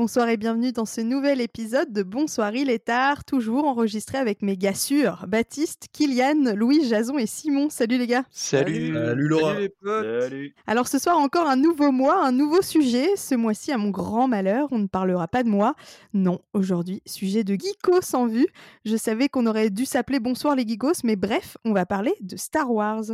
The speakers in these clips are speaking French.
Bonsoir et bienvenue dans ce nouvel épisode de Bonsoir il est tard, toujours enregistré avec mes gars sûrs, Baptiste, Kylian, Louis, Jason et Simon. Salut les gars. Salut. Salut Laura. Salut. Alors ce soir encore un nouveau mois, un nouveau sujet. Ce mois-ci, à mon grand malheur, on ne parlera pas de moi. Non, aujourd'hui, sujet de geekos en vue. Je savais qu'on aurait dû s'appeler Bonsoir les geekos, mais bref, on va parler de Star Wars.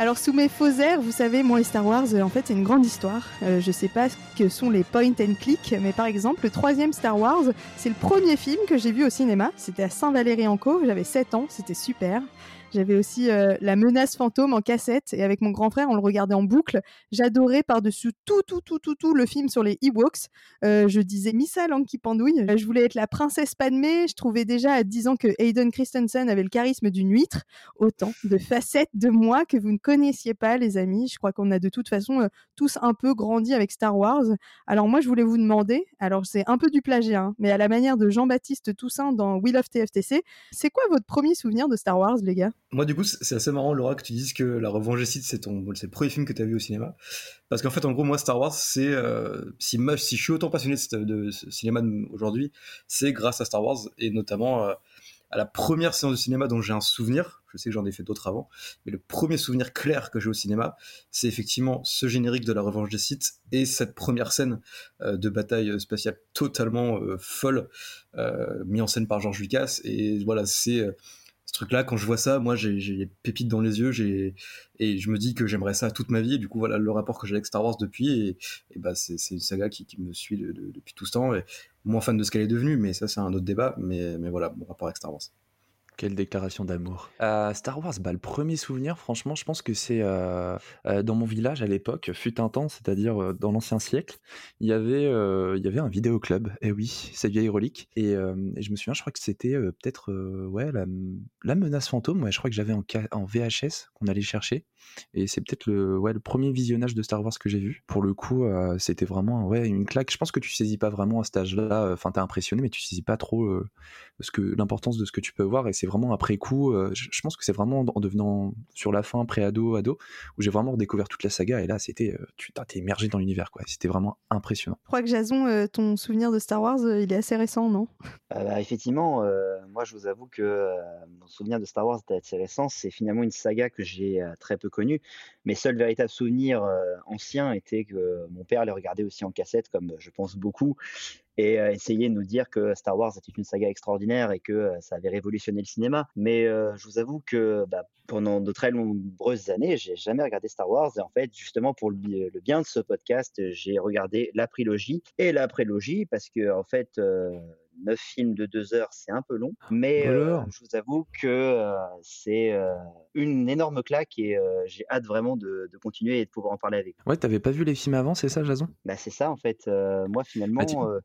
Alors sous mes faux airs, vous savez, moi et Star Wars, euh, en fait, c'est une grande histoire. Euh, je sais pas ce que sont les point and click, mais par exemple, le troisième Star Wars, c'est le premier film que j'ai vu au cinéma. C'était à Saint-Valéry-en-Caux, j'avais 7 ans, c'était super. J'avais aussi euh, La menace fantôme en cassette et avec mon grand frère, on le regardait en boucle. J'adorais par-dessus tout, tout, tout, tout, tout le film sur les Ewoks. Euh, je disais Missa langue qui pendouille. Je voulais être la princesse Padmé. Je trouvais déjà à 10 ans que Hayden Christensen avait le charisme d'une huître. Autant de facettes de moi que vous ne connaissiez pas, les amis. Je crois qu'on a de toute façon euh, tous un peu grandi avec Star Wars. Alors moi, je voulais vous demander, alors c'est un peu du plagiat, hein, mais à la manière de Jean-Baptiste Toussaint dans Will of TFTC, c'est quoi votre premier souvenir de Star Wars, les gars? Moi, du coup, c'est assez marrant, Laura, que tu dises que La Revanche des Sith, c'est ton, c'est le premier film que tu as vu au cinéma. Parce qu'en fait, en gros, moi, Star Wars, c'est, euh, si, je suis autant passionné de, de cinéma aujourd'hui, c'est grâce à Star Wars et notamment euh, à la première séance de cinéma dont j'ai un souvenir. Je sais que j'en ai fait d'autres avant, mais le premier souvenir clair que j'ai au cinéma, c'est effectivement ce générique de La Revanche des Sith et cette première scène euh, de bataille spatiale totalement euh, folle, euh, mis en scène par George Lucas. Et voilà, c'est ce truc-là, quand je vois ça, moi, j'ai les pépites dans les yeux, j'ai et je me dis que j'aimerais ça toute ma vie. Du coup, voilà le rapport que j'ai avec Star Wars depuis. Et, bah, c'est une saga qui, me suit de- de- depuis tout ce temps. Et moins fan de ce qu'elle est devenue, mais ça, c'est un autre débat. Mais, mais voilà, mon rapport avec Star Wars. Quelle déclaration d'amour. Euh, Star Wars, bah, le premier souvenir, franchement, je pense que c'est euh, euh, dans mon village à l'époque, fut un temps, c'est-à-dire dans l'ancien siècle, il y avait, il y avait un vidéoclub. Et oui, cette vieille relique. Et, je me souviens, je crois que c'était peut-être ouais la, menace fantôme. Ouais, je crois que j'avais en, VHS qu'on allait chercher. Et c'est peut-être le, ouais, le premier visionnage de Star Wars que j'ai vu. Pour le coup, c'était vraiment ouais, une claque. Je pense que tu saisis pas vraiment à cet âge-là. Enfin, t'es impressionné, mais tu saisis pas trop ce que l'importance de ce que tu peux voir. C'est vraiment après coup. euh, je, je pense que c'est vraiment en devenant sur la fin, pré-ado, ado, où j'ai vraiment redécouvert toute la saga. Et là, c'était, euh, tu t'es immergé dans l'univers, quoi. C'était vraiment impressionnant. Je crois que Jason, euh, ton souvenir de Star Wars, euh, il est assez récent, non? Euh, bah, effectivement, euh, moi je vous avoue que euh, mon souvenir de Star Wars était assez récent. C'est finalement une saga que j'ai euh, très peu connue. Mes seuls véritables souvenirs euh, anciens étaient que mon père les regardait aussi en cassette, comme je pense beaucoup, et euh, essayait de nous dire que Star Wars était une saga extraordinaire et que euh, ça avait révolutionné le cinéma. Mais euh, je vous avoue que bah, pendant de très nombreuses années, j'ai jamais regardé Star Wars. Et en fait, justement pour le, bi- le bien de ce podcast, j'ai regardé la prélogie et la prélogie parce que en fait. Neuf films de deux heures, c'est un peu long, mais euh, je vous avoue que euh, c'est euh, une énorme claque et j'ai hâte vraiment de, de continuer et de pouvoir en parler avec vous. Ouais, t'avais pas vu les films avant, c'est ça, Jason? Bah, c'est ça en fait. Moi finalement, Bah,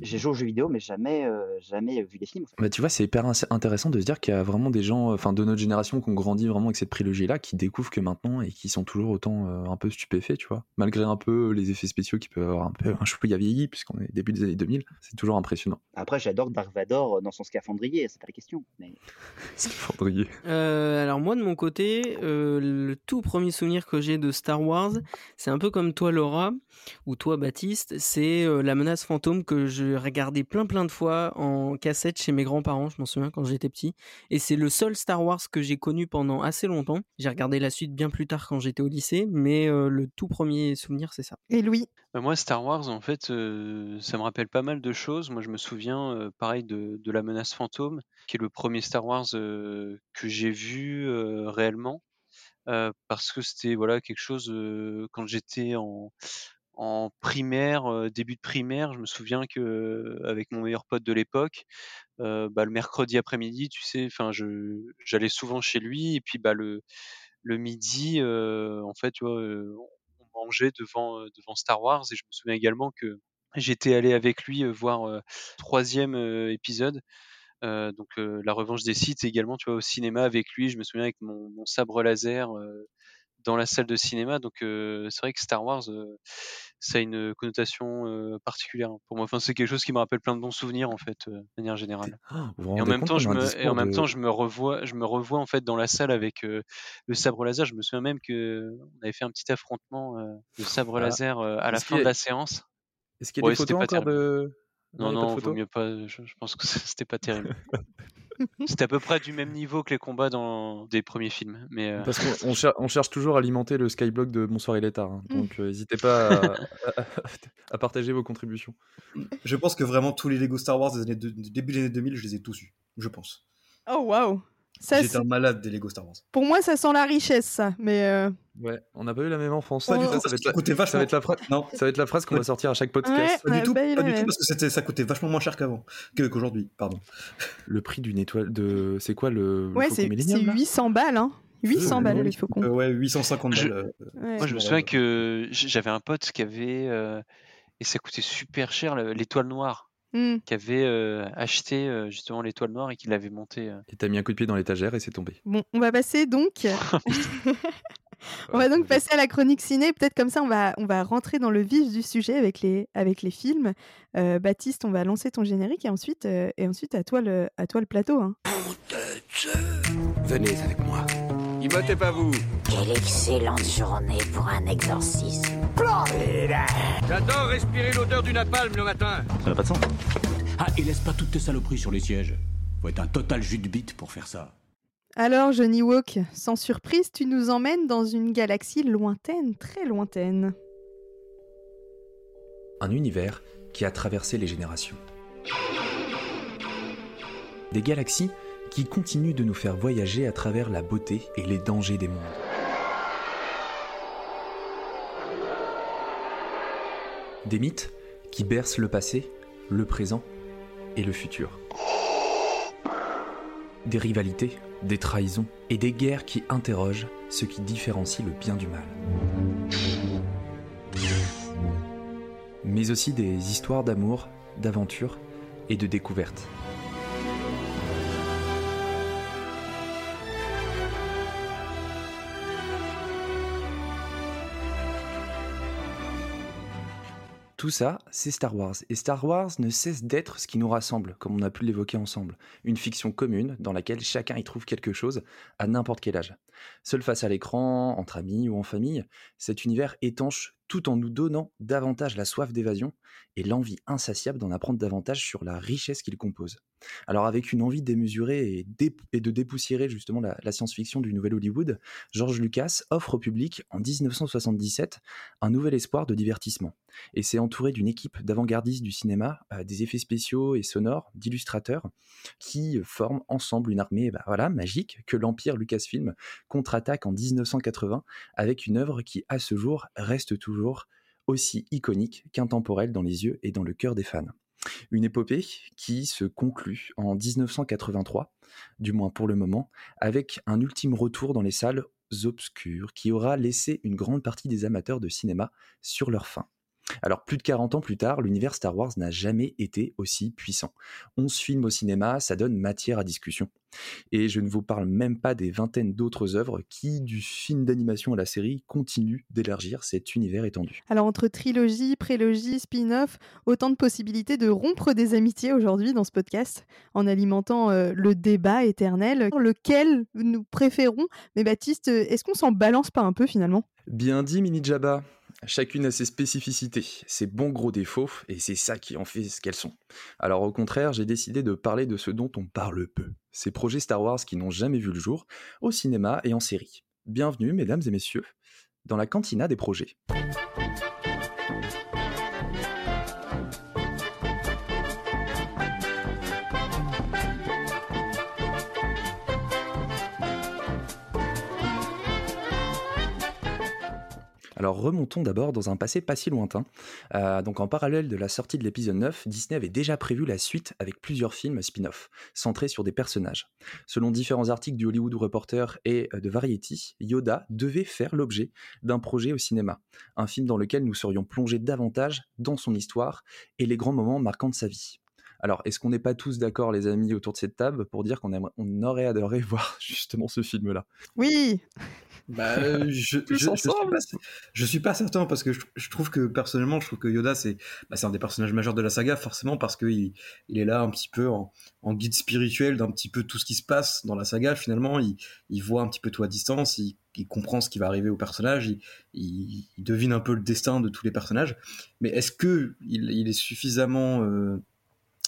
j'ai joué aux jeux vidéo, mais jamais, jamais vu les films. en fait. Bah, tu vois, c'est hyper intéressant de se dire qu'il y a vraiment des gens, enfin de notre génération, qui ont grandi vraiment avec cette prélogie-là, qui découvrent que maintenant et qui sont toujours autant un peu stupéfaits, tu vois. Malgré un peu les effets spéciaux qui peuvent avoir un peu un chouïa vieilli, puisqu'on est début des années 2000, c'est toujours impressionnant. Après, j'adore Dark Vador dans son scaphandrier, c'est pas la question. Mais... Scaphandrier. Euh, alors moi de mon côté, euh, le tout premier souvenir que j'ai de Star Wars, c'est un peu comme toi Laura ou toi Baptiste, c'est euh, la menace fantôme que je regardais plein plein de fois en cassette chez mes grands-parents, je m'en souviens quand j'étais petit, et c'est le seul Star Wars que j'ai connu pendant assez longtemps. J'ai regardé la suite bien plus tard quand j'étais au lycée, mais euh, le tout premier souvenir c'est ça. Et Louis? Bah, moi, Star Wars, en fait, euh, ça me rappelle pas mal de choses. Moi, je me souviens, pareil, de, La Menace Fantôme, qui est le premier Star Wars que j'ai vu réellement, parce que c'était voilà quelque chose quand j'étais en primaire, début de primaire, je me souviens que avec mon meilleur pote de l'époque, bah, le mercredi après-midi, tu sais, enfin, j'allais souvent chez lui et puis bah le le midi, en fait, on mangeait devant devant Star Wars et je me souviens également que j'étais allé avec lui voir euh, troisième euh, épisode. Euh, donc la revanche des Sith également tu vois au cinéma avec lui je me souviens avec mon, mon sabre laser dans la salle de cinéma. Donc c'est vrai que Star Wars, ça a une connotation particulière pour moi. Enfin, c'est quelque chose qui me rappelle plein de bons souvenirs en fait, de manière générale. Et en même temps, je me, et en même temps, je me revois, je me revois en fait dans la salle avec le sabre laser. Je me souviens même que on avait fait un petit affrontement de sabre ah. laser à la fin de la séance. Est-ce qu'il y a des photos encore de non, non, vaut mieux pas. Je, pense que c'était pas terrible. c'était à peu près du même niveau que les combats dans des premiers films. Mais euh, Parce qu'on on cherche toujours à alimenter le skyblock de Bonsoir il est tard. Hein. donc euh, n'hésitez pas à, partager vos contributions. Je pense que vraiment tous les Lego Star Wars des années début des années 2000, je les ai tous eus. Je pense. Oh waouh J'étais un malade des Lego Star Wars. Pour moi, ça sent la richesse, ça. Mais euh, Ouais, on n'a pas eu la même enfance. ça, va être la... ça, va être la phrase... non. ça va être la phrase qu'on va sortir à chaque podcast. pas du tout, pas du tout parce que ça coûtait vachement moins cher qu'avant, qu'aujourd'hui, pardon. Le prix d'une étoile de. C'est quoi le. Ouais, c'est 800 balles, hein. 800 balles, il faut qu'on. ouais, 850 balles. Euh, moi, je me souviens que j'avais un pote qui avait. Euh, et ça coûtait super cher, l'étoile noire. Mmh. qui avait acheté justement l'étoile noire et qui l'avait montée. Et t'as mis un coup de pied dans l'étagère et c'est tombé. Bon, on va passer donc. on va donc passer à la chronique ciné. Peut-être comme ça, on va, on va rentrer dans le vif du sujet avec les, avec les films. Baptiste, on va lancer ton générique et ensuite, et ensuite à, toi le, à toi le plateau. Hein. Venez avec moi. Immotez pas vous. Quelle excellente journée pour un exorcisme. J'adore respirer l'odeur du napalm le matin. Ça n'a pas de sens. Ah, et laisse pas toutes tes saloperies sur les sièges. Faut être un total jus de bite pour faire ça. Alors, Johnny Walk, sans surprise, tu nous emmènes dans une galaxie lointaine, très lointaine. Un univers qui a traversé les générations. Des galaxies qui continue de nous faire voyager à travers la beauté et les dangers des mondes. Des mythes qui bercent le passé, le présent et le futur. Des rivalités, des trahisons et des guerres qui interrogent ce qui différencie le bien du mal. Mais aussi des histoires d'amour, d'aventure et de découverte. Tout ça, c'est Star Wars. Et Star Wars ne cesse d'être ce qui nous rassemble, comme on a pu l'évoquer ensemble. Une fiction commune dans laquelle chacun y trouve quelque chose à n'importe quel âge. Seul face à l'écran, entre amis ou en famille, cet univers étanche tout en nous donnant davantage la soif d'évasion et l'envie insatiable d'en apprendre davantage sur la richesse qu'il compose. Alors avec une envie démesurée et, de dépoussiérer justement la, science-fiction du nouvel Hollywood, George Lucas offre au public en 1977 un nouvel espoir de divertissement. Et c'est entouré d'une équipe d'avant-gardistes du cinéma, euh, des effets spéciaux et sonores, d'illustrateurs, qui forment ensemble une armée bah, voilà, magique que l'Empire Lucasfilm contre-attaque en 1980 avec une œuvre qui à ce jour reste toujours aussi iconique qu'intemporelle dans les yeux et dans le cœur des fans. Une épopée qui se conclut en 1983, du moins pour le moment, avec un ultime retour dans les salles obscures qui aura laissé une grande partie des amateurs de cinéma sur leur faim. Alors plus de 40 ans plus tard, l'univers Star Wars n'a jamais été aussi puissant. 11 films au cinéma, ça donne matière à discussion. Et je ne vous parle même pas des vingtaines d'autres œuvres qui, du film d'animation à la série, continuent d'élargir cet univers étendu. Alors entre trilogie, prélogie, spin-off, autant de possibilités de rompre des amitiés aujourd'hui dans ce podcast, en alimentant euh, le débat éternel. Lequel nous préférons Mais Baptiste, est-ce qu'on s'en balance pas un peu finalement? Bien dit, Mini Jabba. Chacune a ses spécificités, ses bons gros défauts, et c'est ça qui en fait ce qu'elles sont. Alors au contraire, j'ai décidé de parler de ce dont on parle peu, ces projets Star Wars qui n'ont jamais vu le jour, au cinéma et en série. Bienvenue, mesdames et messieurs, dans la cantina des projets. Alors remontons d'abord dans un passé pas si lointain. Euh, donc en parallèle de la sortie de l'épisode 9, Disney avait déjà prévu la suite avec plusieurs films spin-off, centrés sur des personnages. Selon différents articles du Hollywood Reporter et euh, de Variety, Yoda devait faire l'objet d'un projet au cinéma, un film dans lequel nous serions plongés davantage dans son histoire et les grands moments marquants de sa vie. Alors, est-ce qu'on n'est pas tous d'accord, les amis, autour de cette table, pour dire qu'on on aurait adoré voir justement ce film-là? Oui bah, euh, je, je, je, suis pas, je, suis pas, certain parce que je, trouve que personnellement, je trouve que Yoda c'est bah, un des personnages majeurs de la saga forcément parce qu'il il est là un petit peu en, en guide spirituel d'un petit peu tout ce qui se passe dans la saga. Finalement, il, il voit un petit peu tout à distance, il, il comprend ce qui va arriver au personnage, il, il, devine un peu le destin de tous les personnages. Mais est-ce que il, il, est suffisamment euh,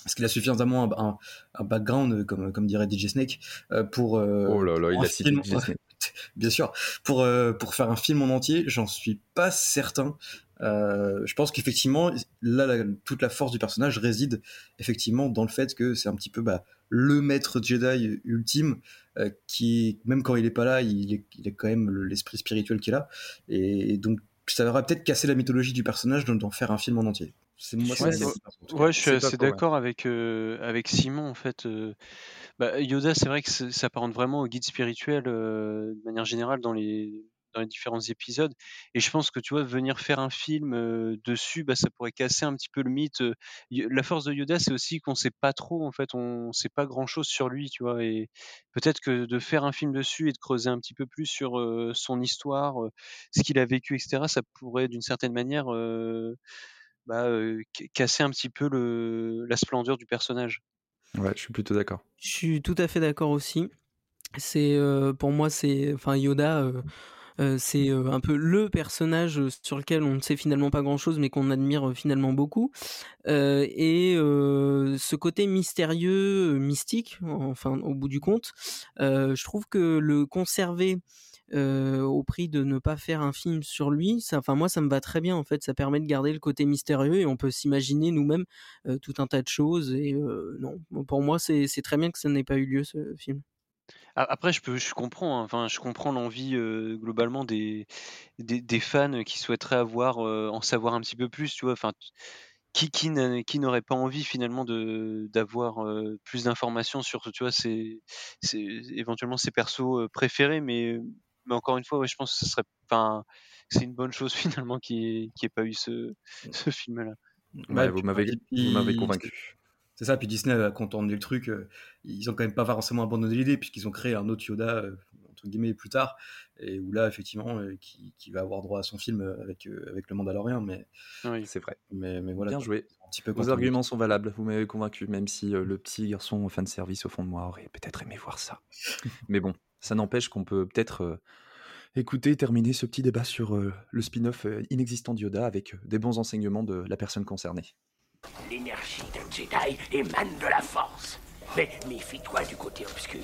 est-ce qu'il a suffisamment un, un, background, comme, comme dirait DJ Snake, euh, pour. Euh, oh là là, il a cité DJ Snake. bien sûr, pour, euh, pour faire un film en entier, j'en suis pas certain. Euh, je pense qu'effectivement, là, toute la force du personnage réside effectivement dans le fait que c'est un petit peu bah, le maître Jedi ultime, euh, qui, même quand il est pas là, il est, il est quand même l'esprit spirituel qui est là. Et, donc, ça va peut-être casser la mythologie du personnage d'en faire un film en entier. C'est moi, ouais, je suis assez d'accord avec, avec Simon en fait. Bah, Yoda, c'est vrai que ça s'apparente vraiment au guide spirituel euh, de manière générale dans les, dans les différents épisodes. Et je pense que tu vois, venir faire un film euh, dessus, bah, ça pourrait casser un petit peu le mythe. Euh, la force de Yoda, c'est aussi qu'on sait pas trop, en fait, on sait pas grand chose sur lui, tu vois. Et peut-être que de faire un film dessus et de creuser un petit peu plus sur son histoire, ce qu'il a vécu, etc., ça pourrait d'une certaine manière bah, casser un petit peu le, la splendeur du personnage. Ouais, je suis plutôt d'accord. Je suis tout à fait d'accord aussi. C'est euh, pour moi, c'est enfin Yoda. Euh, euh, c'est un peu le personnage sur lequel on ne sait finalement pas grand chose mais qu'on admire finalement beaucoup et ce côté mystérieux mystique enfin au bout du compte je trouve que le conserver au prix de ne pas faire un film sur lui, enfin moi ça me va très bien en fait, ça permet de garder le côté mystérieux et on peut s'imaginer nous-mêmes tout un tas de choses et non, pour moi c'est très bien que ça n'ait pas eu lieu ce film. Après, je, peux, je comprends, hein, enfin, je comprends l'envie globalement des, des, fans qui souhaiteraient avoir, en savoir un petit peu plus, tu vois. Enfin, qui, qui, n'aurait pas envie finalement d'avoir plus d'informations sur, tu vois, c'est éventuellement ses persos préférés, mais mais encore une fois, ouais, je pense que ce serait, enfin, c'est une bonne chose finalement qu'il n'y ait, pas eu ce, ce film-là. Ouais, vous m'avez convaincu. C'est ça, puis Disney a contendu le truc. Euh, ils ont quand même pas forcément abandonné l'idée, puisqu'ils ont créé un autre Yoda, euh, entre guillemets, plus tard, et où là, effectivement, euh, qui, qui, va avoir droit à son film avec, avec le Mandalorian. Mais oui, c'est vrai. Mais, mais voilà. Bien joué. Un petit peu Vos arguments sont valables, vous m'avez convaincu, même si le petit garçon fan service au fond de moi aurait peut-être aimé voir ça. mais bon, ça n'empêche qu'on peut peut-être euh, écouter terminer ce petit débat sur euh, le spin-off euh, inexistant d'Yoda avec des bons enseignements de la personne concernée. L'énergie d'un Jedi émane de la force. Mais méfie-toi du côté obscur.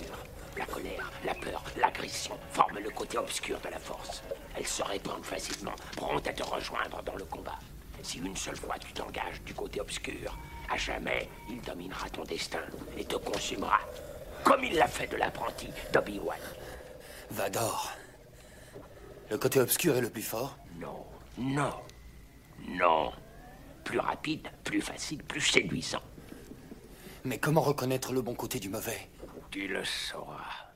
La colère, la peur, l'agression forment le côté obscur de la force. Elles se répandent facilement, promptes à te rejoindre dans le combat. Si une seule fois tu t'engages du côté obscur, à jamais il dominera ton destin et te consumera comme il l'a fait de l'apprenti d'Obi-Wan. Vador. Le côté obscur est le plus fort Non, non, non. Plus rapide, plus facile, plus séduisant. Mais comment reconnaître le bon côté du mauvais? Tu le sauras.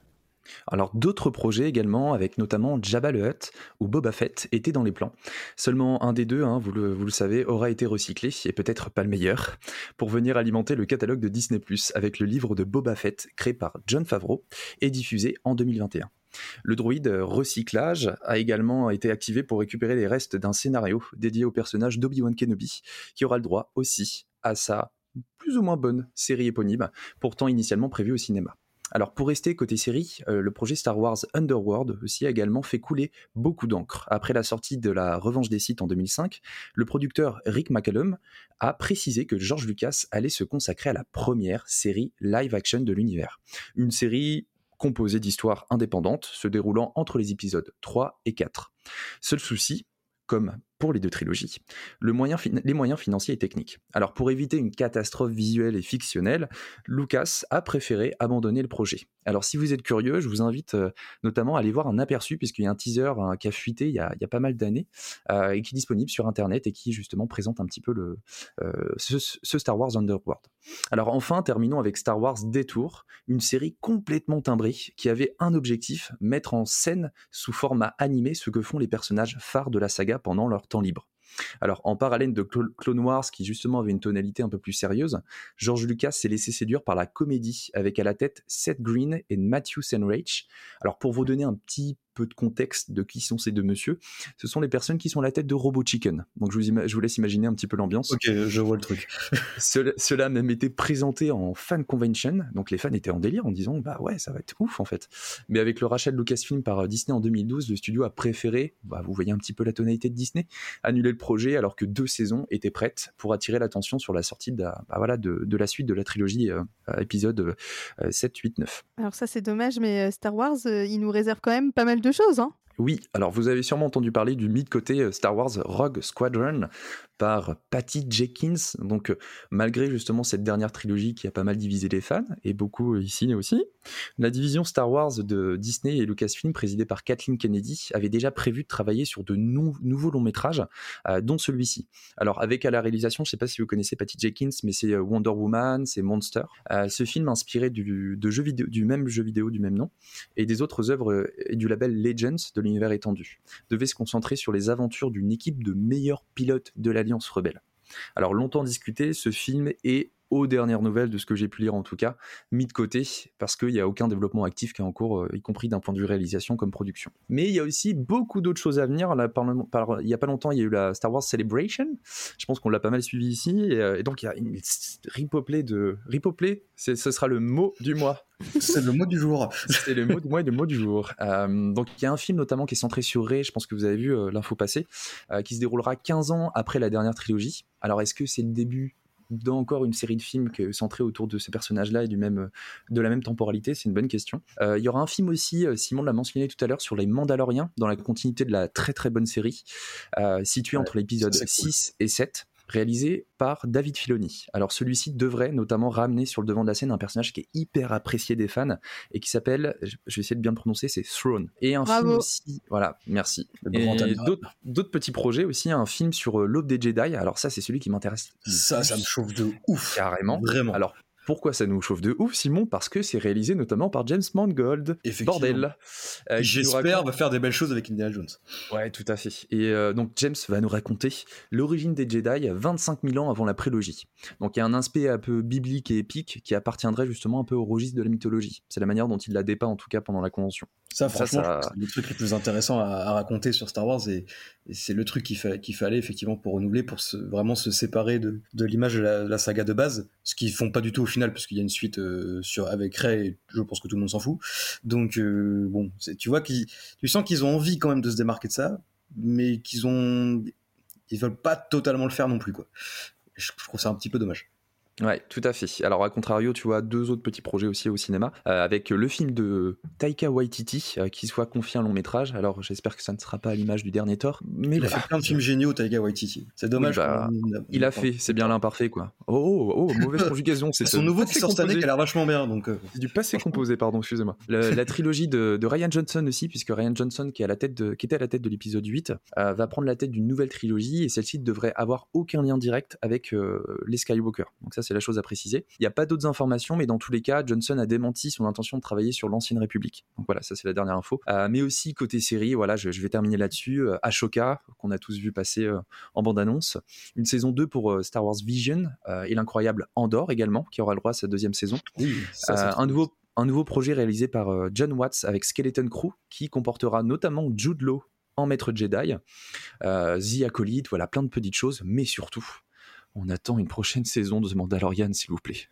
Alors d'autres projets également, avec notamment Jabba le Hutt ou Boba Fett, étaient dans les plans. Seulement un des deux, hein, vous, le, savez, aura été recyclé, et peut-être pas le meilleur, pour venir alimenter le catalogue de Disney ⁇ avec le livre de Boba Fett, créé par John Favreau, et diffusé en 2021. Le droïde recyclage a également été activé pour récupérer les restes d'un scénario dédié au personnage d'Obi-Wan Kenobi, qui aura le droit aussi à sa plus ou moins bonne série éponyme, pourtant initialement prévue au cinéma. Alors pour rester côté série, euh, le projet Star Wars Underworld aussi a également fait couler beaucoup d'encre. Après la sortie de la Revanche des Sith en 2005, le producteur Rick McCallum a précisé que George Lucas allait se consacrer à la première série live-action de l'univers. Une série composée d'histoires indépendantes se déroulant entre les épisodes 3 et 4. Seul souci, comme les deux trilogies, les moyens financiers et techniques. Alors pour éviter une catastrophe visuelle et fictionnelle, Lucas a préféré abandonner le projet. Alors si vous êtes curieux, je vous invite euh, notamment à aller voir un aperçu, puisqu'il y a un teaser qui a fuité il y a, pas mal d'années, euh, et qui est disponible sur Internet et qui justement présente un petit peu euh, ce, Star Wars Underworld. Alors enfin, terminons avec Star Wars Detour, une série complètement timbrée qui avait un objectif, mettre en scène sous format animé ce que font les personnages phares de la saga pendant leur libre. Alors, en parallèle de Clone Wars, qui justement avait une tonalité un peu plus sérieuse, George Lucas s'est laissé séduire par la comédie, avec à la tête Seth Green et Matthew Senreich. Alors, pour vous donner un petit peu de contexte de qui sont ces deux messieurs. Ce sont les personnes qui sont à la tête de Robot Chicken. Donc je vous, je vous laisse imaginer un petit peu l'ambiance. Ok, je vois le truc. cela, a même été présenté en fan convention. Donc les fans étaient en délire en disant bah ouais, ça va être ouf en fait. Mais avec le rachat de Lucasfilm par euh, Disney en 2012, le studio a préféré, bah, vous voyez un petit peu la tonalité de Disney, annuler le projet alors que deux saisons étaient prêtes pour attirer l'attention sur la sortie de la, bah, voilà, de, de, la suite de la trilogie euh, euh, épisode 7, 8, 9. Alors ça c'est dommage, mais Star Wars, il nous réserve quand même pas mal de choses. Hein oui, alors vous avez sûrement entendu parler du mythe côté euh, Star Wars Rogue Squadron par Patty Jenkins. Donc, euh, malgré justement cette dernière trilogie qui a pas mal divisé les fans, et beaucoup ici aussi, la division Star Wars de Disney et Lucasfilm, présidée par Kathleen Kennedy, avait déjà prévu de travailler sur de nouveaux longs métrages, euh, dont celui-ci. Alors, avec à la réalisation, je sais pas si vous connaissez Patty Jenkins, mais c'est Wonder Woman, c'est Monster. ce film inspiré du, de jeu vidéo, du même jeu vidéo du même nom, et des autres œuvres du label Legends de l'univers étendu, devait se concentrer sur les aventures d'une équipe de meilleurs pilotes de l'Alliance rebelle. Alors longtemps discuté, ce film est aux dernières nouvelles de ce que j'ai pu lire en tout cas, mis de côté parce qu'il n'y a aucun développement actif qui est en cours, euh, y compris d'un point de vue réalisation comme production. Mais il y a aussi beaucoup d'autres choses à venir. Là, par, il n'y a pas longtemps, il y a eu la Star Wars Celebration. Je pense qu'on l'a pas mal suivi ici. Et, euh, donc il y a une ripoplay de... Ripoplay, ce sera le mot du mois. C'est le mot du jour. C'est le mot du mois et le mot du jour. Euh, donc il y a un film notamment qui est centré sur Rey, je pense que vous avez vu l'info passer, qui se déroulera 15 ans après la dernière trilogie. Alors est-ce que c'est le début dans encore une série de films centrés autour de ces personnages-là et du même, de la même temporalité C'est une bonne question. Euh, il y aura un film aussi, euh, Simon l'a mentionné tout à l'heure, sur les Mandaloriens, dans la continuité de la très très bonne série, euh, située entre l'épisode 6 et 7 réalisé par David Filoni. Alors celui-ci devrait notamment ramener sur le devant de la scène un personnage qui est hyper apprécié des fans et qui s'appelle, je vais essayer de bien le prononcer, c'est Throne. Et un film aussi, voilà, merci. D'autres petits projets aussi, un film sur euh, l'aube des Jedi. Alors ça, c'est celui qui m'intéresse. Ça, ça me chauffe de ouf. Carrément. Vraiment. Alors pourquoi ça nous chauffe de ouf, Simon? Parce que c'est réalisé notamment par James Mangold. Bordel. Euh, J'espère va faire des belles choses avec Indiana Jones. Ouais, tout à fait. Et euh, donc James va nous raconter l'origine des Jedi 25 000 ans avant la prélogie. Donc il y a un aspect un peu biblique et épique qui appartiendrait justement un peu au registre de la mythologie. C'est la manière dont il la dépeint en tout cas pendant la convention. Ça, franchement, c'est le truc le plus intéressant à, raconter sur Star Wars et, c'est le truc qu'il fallait effectivement pour renouveler, pour vraiment se séparer de, l'image de, la, saga de base, ce qu'ils font pas du tout au final, puisqu'il y a une suite euh, sur, avec Rey, je pense que tout le monde s'en fout. Donc, euh, bon, tu vois, tu sens qu'ils ont envie quand même de se démarquer de ça, mais qu'ils ont. Ils veulent pas totalement le faire non plus, quoi. je trouve ça un petit peu dommage. Ouais, tout à fait. Alors, à contrario, tu vois deux autres petits projets aussi au cinéma, euh, avec le film de Taika Waititi, euh, qui soit confié un long métrage. Alors, j'espère que ça ne sera pas à l'image du dernier Thor. Mais il a fait plein de films géniaux, Taika Waititi. C'est dommage. Bah, il a fait, c'est bien l'imparfait, quoi. Oh, oh, oh mauvaise conjugaison. C'est son nouveau qui sort cette année qui a l'air vachement bien. Donc, euh. Du passé composé, pardon, excusez-moi. La, trilogie de, Ryan Johnson aussi, puisque Ryan Johnson, qui, est à la tête de, qui était à la tête de l'épisode 8, va prendre la tête d'une nouvelle trilogie, et celle-ci devrait avoir aucun lien direct avec les Skywalker. Donc ça, c'est la chose à préciser. Il n'y a pas d'autres informations, mais dans tous les cas, Johnson a démenti son intention de travailler sur l'ancienne République. Donc voilà, ça c'est la dernière info. Euh, mais aussi côté série, voilà, je, vais terminer là-dessus. Euh, Ashoka, qu'on a tous vu passer euh, en bande-annonce. Une saison 2 pour Star Wars Vision et l'incroyable Andor également, qui aura le droit à sa deuxième saison. un nouveau un nouveau projet réalisé par John Watts avec Skeleton Crew qui comportera notamment Jude Law en maître Jedi, The Acolyte, voilà plein de petites choses, mais surtout on attend une prochaine saison de The Mandalorian, s'il vous plaît.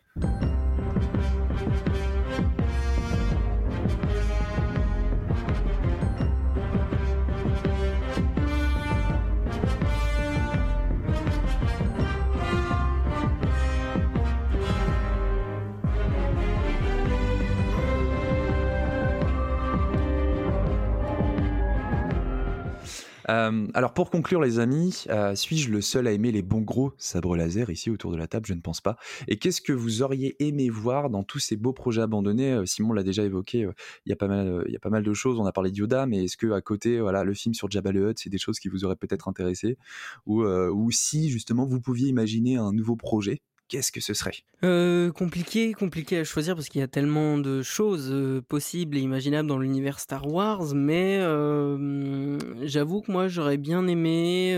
Euh, alors pour conclure les amis, euh, suis-je le seul à aimer les bons gros sabres laser ici autour de la table? Je ne pense pas. Et qu'est-ce que vous auriez aimé voir dans tous ces beaux projets abandonnés? Euh, Simon l'a déjà évoqué, il y a pas mal, de choses. On a parlé de Yoda, mais est-ce que à côté, voilà, le film sur Jabba le Hutt, c'est des choses qui vous auraient peut-être intéressé, ou si justement vous pouviez imaginer un nouveau projet? Qu'est-ce que ce serait? Euh, Compliqué, compliqué à choisir parce qu'il y a tellement de choses euh, possibles et imaginables dans l'univers Star Wars, mais euh, j'avoue que moi j'aurais bien aimé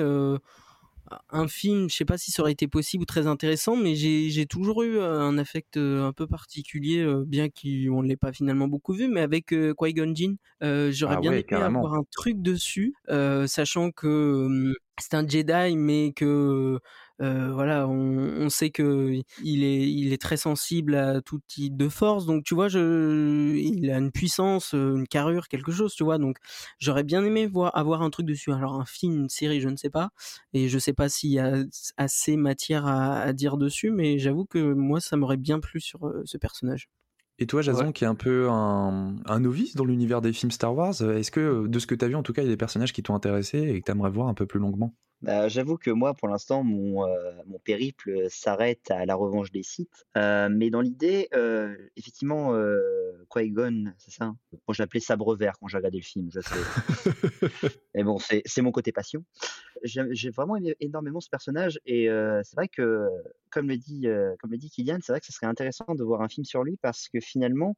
un film, je sais pas si ça aurait été possible ou très intéressant, mais j'ai toujours eu un affect un peu particulier, bien qu'on ne l'ait pas finalement beaucoup vu, mais avec Qui-Gon Jinn, j'aurais ah bien aimé avoir un truc dessus, sachant que c'est un Jedi, mais que voilà, on, sait que il est, il est très sensible à tout type de force. Donc, tu vois, je, il a une puissance, une carrure, quelque chose, tu vois. Donc, j'aurais bien aimé voir, avoir un truc dessus. Alors, un film, une série, je ne sais pas. Et je sais pas s'il y a assez matière à, dire dessus, mais j'avoue que moi, ça m'aurait bien plu sur ce personnage. Et toi, Jason, qui est un peu un, un novice dans l'univers des films Star Wars, est-ce que, de ce que tu as vu, en tout cas, il y a des personnages qui t'ont intéressé et que tu aimerais voir un peu plus longuement? Bah, j'avoue que moi, pour l'instant, mon, euh, mon périple s'arrête à la revanche des sites. Euh, mais dans l'idée, euh, effectivement, Qui-Gon, c'est ça hein? Moi, je l'appelais Sabre Vert quand j'ai regardé le film, je sais. mais bon, c'est mon côté passion. J'ai vraiment aimé énormément ce personnage et c'est vrai que, comme le dit, comme le dit Kylian, c'est vrai que ce serait intéressant de voir un film sur lui parce que finalement,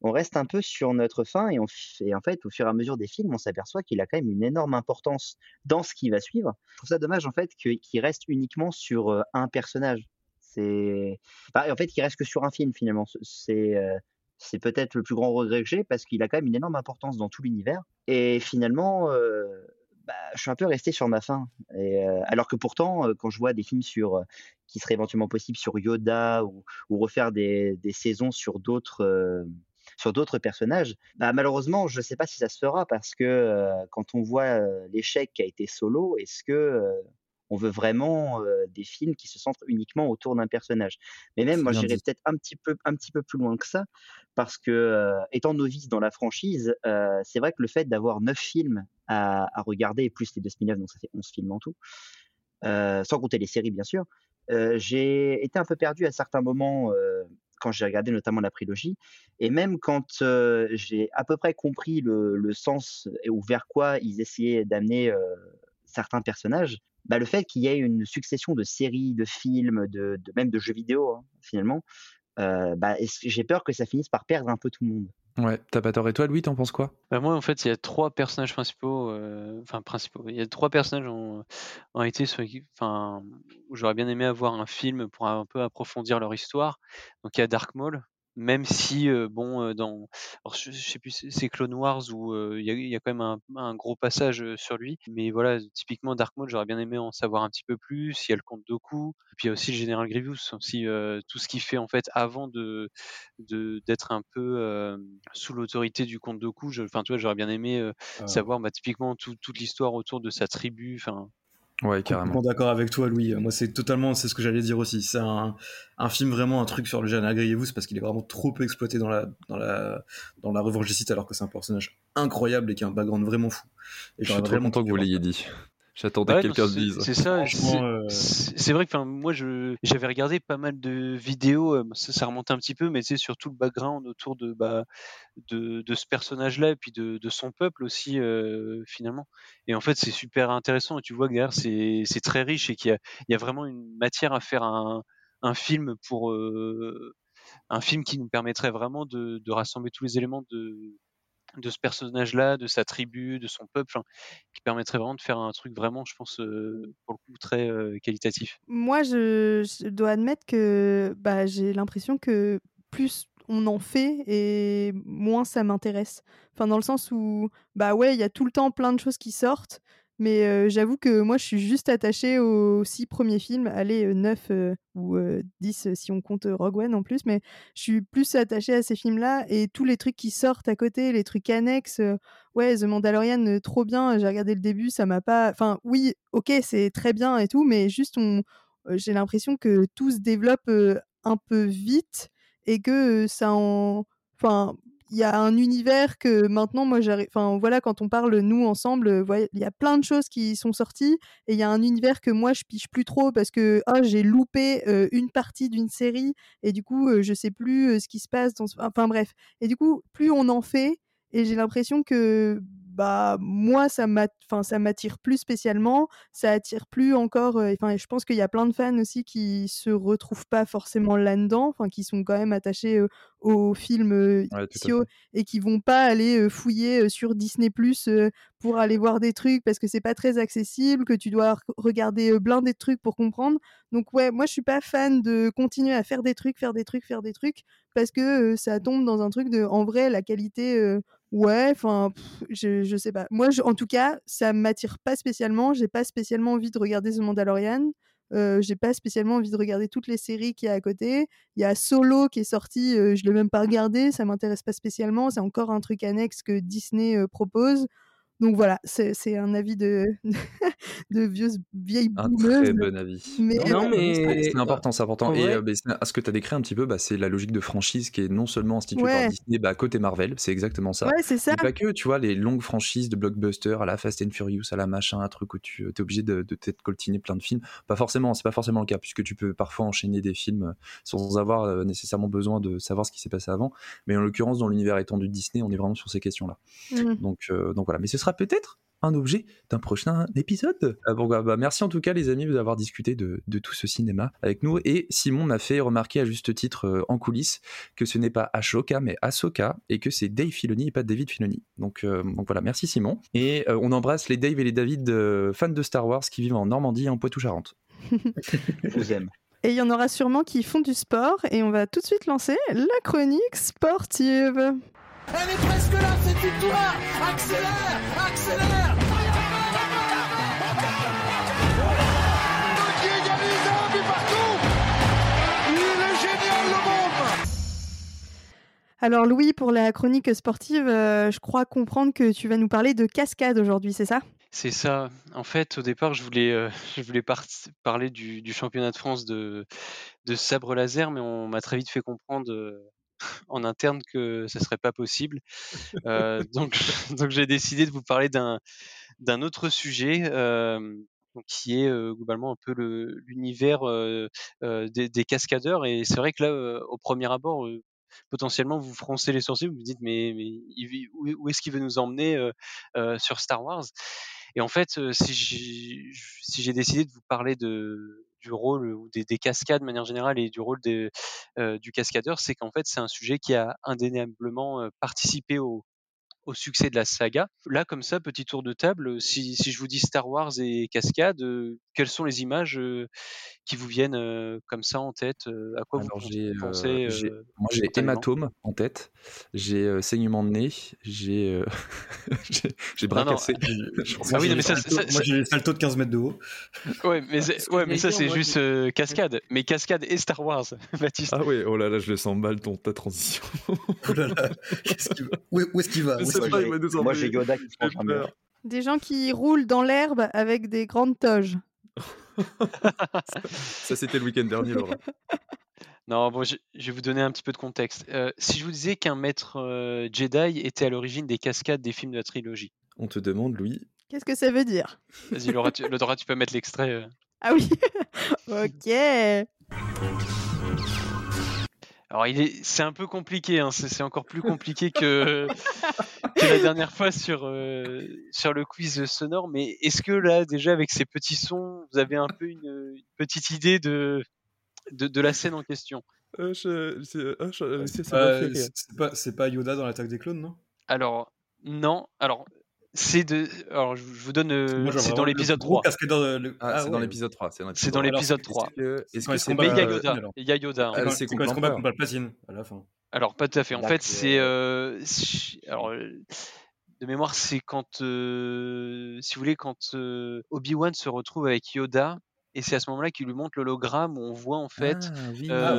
on reste un peu sur notre fin et, on, et en fait, au fur et à mesure des films, on s'aperçoit qu'il a quand même une énorme importance dans ce qui va suivre je trouve ça dommage en fait qu'il reste uniquement sur un personnage. C'est, en fait, qu'il reste que sur un film finalement. C'est c'est peut-être le plus grand regret que j'ai parce qu'il a quand même une énorme importance dans tout l'univers. Et finalement, bah, je suis un peu resté sur ma fin. Alors que pourtant, quand je vois des films sur qui seraient éventuellement possibles sur Yoda ou, ou refaire des, des, saisons sur d'autres sur d'autres personnages. Bah, malheureusement, je ne sais pas si ça se fera parce que quand on voit l'échec qui a été solo, est-ce que on veut vraiment des films qui se centrent uniquement autour d'un personnage? Mais même, moi, j'irais peut-être un petit peu, un petit peu plus loin que ça, parce que étant novice dans la franchise, c'est vrai que le fait d'avoir neuf films à, à, regarder, plus les deux spin-offs, donc ça fait 11 films en tout, sans compter les séries, bien sûr, j'ai été un peu perdu à certains moments quand j'ai regardé notamment la prélogie. Et même quand j'ai à peu près compris le, sens ou vers quoi ils essayaient d'amener certains personnages, bah, le fait qu'il y ait une succession de séries, de films, de, même de jeux vidéo, hein, finalement, bah, j'ai peur que ça finisse par perdre un peu tout le monde? Ouais, t'as pas tort. Et toi, Louis, t'en penses quoi? Bah Moi, en fait, il y a trois personnages principaux. Euh, enfin, principaux. Il y a trois personnages en, en été sur, enfin, où j'aurais bien aimé avoir un film pour un peu approfondir leur histoire. Donc, il y a Dark Maul, même si bon dans alors je, sais plus c'est Clone Wars où il y, a, quand même un, un, gros passage sur lui mais voilà typiquement Dark Maul j'aurais bien aimé en savoir un petit peu plus il y a le comte Doku et puis il y a aussi le général Grievous aussi tout ce qu'il fait en fait avant de d'être un peu sous l'autorité du comte Doku enfin tu vois j'aurais bien aimé ah. savoir bah, typiquement toute l'histoire autour de sa tribu enfin Ouais, carrément. d'accord avec toi, Louis. Moi, c'est totalement, c'est ce que j'allais dire aussi. C'est un, un, film vraiment un truc sur le jeune agriez-vous, parce qu'il est vraiment trop peu exploité dans la, dans la, dans la revanche alors que c'est un personnage incroyable et qui a un background vraiment fou. Et Je suis très content que vous l'ayez dit. J'attendais que quelqu'un se dise. C'est ça. Euh, c'est vrai que moi, j'avais regardé pas mal de vidéos. Euh, ça, ça remonte un petit peu, mais c'est surtout le background autour de, bah, de, de ce personnage-là et puis de, de, son peuple aussi, euh, finalement. Et en fait, c'est super intéressant. Et tu vois que derrière, c'est très riche et qu'il y, y, a vraiment une matière à faire un, un film pour. un film qui nous permettrait vraiment de, de rassembler tous les éléments de, de ce personnage-là, de sa tribu, de son peuple, qui permettrait vraiment de faire un truc vraiment, je pense, pour le coup, très qualitatif. Moi, je, dois admettre que bah, j'ai l'impression que plus on en fait et moins ça m'intéresse. Enfin, dans le sens où, bah ouais, il y a tout le temps plein de choses qui sortent, mais j'avoue que moi, je suis juste attachée aux six premiers films, allez, neuf ou dix si on compte Rogue One en plus, mais je suis plus attachée à ces films-là et tous les trucs qui sortent à côté, les trucs annexes. ouais, The Mandalorian, trop bien, j'ai regardé le début, ça m'a pas. Enfin, oui, ok, c'est très bien et tout, mais juste, on... j'ai l'impression que tout se développe un peu vite et que ça en. Enfin, il y a un univers que maintenant, moi, j'arrive. Enfin, voilà, quand on parle nous ensemble, euh, il y a plein de choses qui sont sorties et il y a un univers que moi, je piche plus trop parce que oh, j'ai loupé euh, une partie d'une série et du coup, euh, je sais plus ce qui se passe. Dans... Enfin, bref. Et du coup, plus on en fait, et j'ai l'impression que bah moi ça m'attire plus spécialement ça attire plus encore enfin je pense qu'il y a plein de fans aussi qui se retrouvent pas forcément là-dedans enfin qui sont quand même attachés aux films et qui vont pas aller fouiller sur Disney Plus pour aller voir des trucs parce que c'est pas très accessible, que tu dois regarder plein des trucs pour comprendre. Donc ouais, moi je suis pas fan de continuer à faire des trucs, faire des trucs, faire des trucs parce que ça tombe dans un truc de en vrai la qualité ouais, enfin je, je sais pas. Moi en tout cas, ça m'attire pas spécialement, j'ai pas spécialement envie de regarder The Mandalorian. Euh, j'ai pas spécialement envie de regarder toutes les séries qu'il y a à côté. Il y a Solo qui est sorti, euh, je l'ai même pas regardé, ça m'intéresse pas spécialement. C'est encore un truc annexe que Disney euh, propose. Donc voilà, c'est un avis de, de vieux, vieille Un très bon avis. Mais, non, mais... C'est important, c'est important. Et euh, ce que tu as décrit un petit peu, bah, c'est la logique de franchise qui est non seulement instituée par Disney, bah, côté Marvel, c'est exactement ça. Ouais, c'est ça. Mais pas que, tu vois, les longues franchises de blockbuster à la Fast and Furious, à la machin, un truc où tu es obligé de, de t'être coltiner plein de films. Pas forcément, c'est pas forcément le cas, puisque tu peux parfois enchaîner des films sans avoir euh, nécessairement besoin de savoir ce qui s'est passé avant. Mais en l'occurrence, dans l'univers étendu de Disney, on est vraiment sur ces questions-là. Mmh. Donc, donc voilà. Mais ce sera peut-être un objet d'un prochain épisode. Ah bon, bah, bah, merci en tout cas les amis d'avoir discuté de, tout ce cinéma avec nous. Et Simon m'a fait remarquer à juste titre euh, en coulisses que ce n'est pas Ashoka mais Ahsoka et que c'est Dave Filoni et pas David Filoni. Donc, euh, donc voilà, merci Simon. Et euh, on embrasse les Dave et les David fans de Star Wars qui vivent en Normandie et en Poitou-Charentes. Je vous aime. Et il y en aura sûrement qui font du sport et on va tout de suite lancer la chronique sportive. Elle est presque là, cette victoire Accélère Accélère. Qui égalise un but partout Il est génial, le monde Alors Louis, pour la chronique sportive, euh, je crois comprendre que tu vas nous parler de cascade aujourd'hui, c'est ça? C'est ça. En fait, au départ, je voulais, euh, je voulais parler du, du, championnat de France de, de sabre laser, mais on m'a très vite fait comprendre euh, en interne que ce serait pas possible. Euh, donc, donc j'ai décidé de vous parler d'un d'un autre sujet. Euh, qui est euh, globalement un peu l'univers des, des, cascadeurs et c'est vrai que là au premier abord potentiellement vous froncez les sourcils vous vous dites mais, mais où, est-ce qu'il veut nous emmener sur Star Wars? Et en fait si j'ai décidé de vous parler de du rôle ou des, cascades de manière générale et du rôle euh, du cascadeur, c'est qu'en fait c'est un sujet qui a indéniablement euh, participé au, succès de la saga. Là, comme ça, petit tour de table, si, je vous dis Star Wars et cascade, euh, quelles sont les images qui vous viennent euh, comme ça en tête euh, À quoi vous pensez euh, Moi, j'ai hématome en tête, j'ai saignement de nez, j'ai j'ai bras cassé. Ah oui, mais ça, moi, j'ai salto de 15 mètres de haut. Ouais, mais, ouais, mais ça, c'est juste cascade. Mais cascade et Star Wars, Baptiste. Ah oui, oh là là, je le sens mal, ton, ta transition. oh là là, où, est-ce qu'il va, Moi, j'ai Yoda qui se Des gens qui roulent dans l'herbe avec des grandes toges ça, c'était le week-end dernier, Laura. Non, bon, je, vais vous donner un petit peu de contexte. Euh, si je vous disais qu'un maître euh, Jedi était à l'origine des cascades des films de la trilogie? On te demande, Louis. Qu'est-ce que ça veut dire? Vas-y, Laura, tu, Laura, tu peux mettre l'extrait. Euh. Ah oui Ok alors, est, c'est un peu compliqué, hein, c'est, encore plus compliqué que, la dernière fois sur, euh, sur le quiz sonore. Mais est-ce que là, déjà, avec ces petits sons, vous avez un peu une, petite idée de, de, la scène en question? C'est, pas, c'est pas Yoda dans l'attaque des clones, non? Alors, non. Alors, c'est de. Alors, je vous donne. Euh, c'est dans l'épisode 3. Ah, ah, c'est dans l'épisode 3. C'est dans l'épisode 3. Est-ce que c'est. Yoda. Il y a Yoda. Hein. C'est combat contre Palpatine à la fin. Alors, pas tout à fait. En fait, c'est. Euh, alors, de mémoire, c'est quand. Si vous voulez, quand Obi-Wan se retrouve avec Yoda. Et c'est à ce moment-là qu'il lui montre l'hologramme où on voit en fait, ah,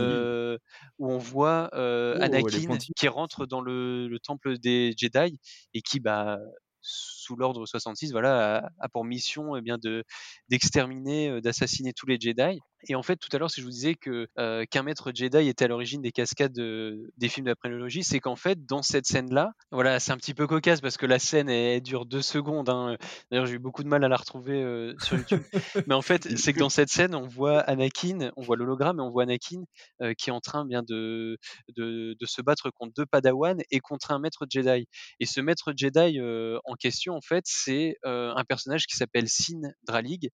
où on voit oh, Anakin qui rentre dans le, le temple des Jedi et qui bah sous l'ordre 66, voilà, a, pour mission eh bien de d'exterminer, d'assassiner tous les Jedi. Et en fait, tout à l'heure, si je vous disais que qu'un maître Jedi était à l'origine des cascades des films de la prélogie, c'est qu'en fait, dans cette scène-là, voilà, c'est un petit peu cocasse parce que la scène elle, dure deux secondes. Hein. D'ailleurs, j'ai eu beaucoup de mal à la retrouver sur YouTube. Mais en fait, c'est que dans cette scène, on voit Anakin, on voit l'hologramme et on voit Anakin qui est en train bien de, de, de, se battre contre deux Padawan et contre un maître Jedi. Et ce maître Jedi en question, en fait, c'est un personnage qui s'appelle Sin Dralig,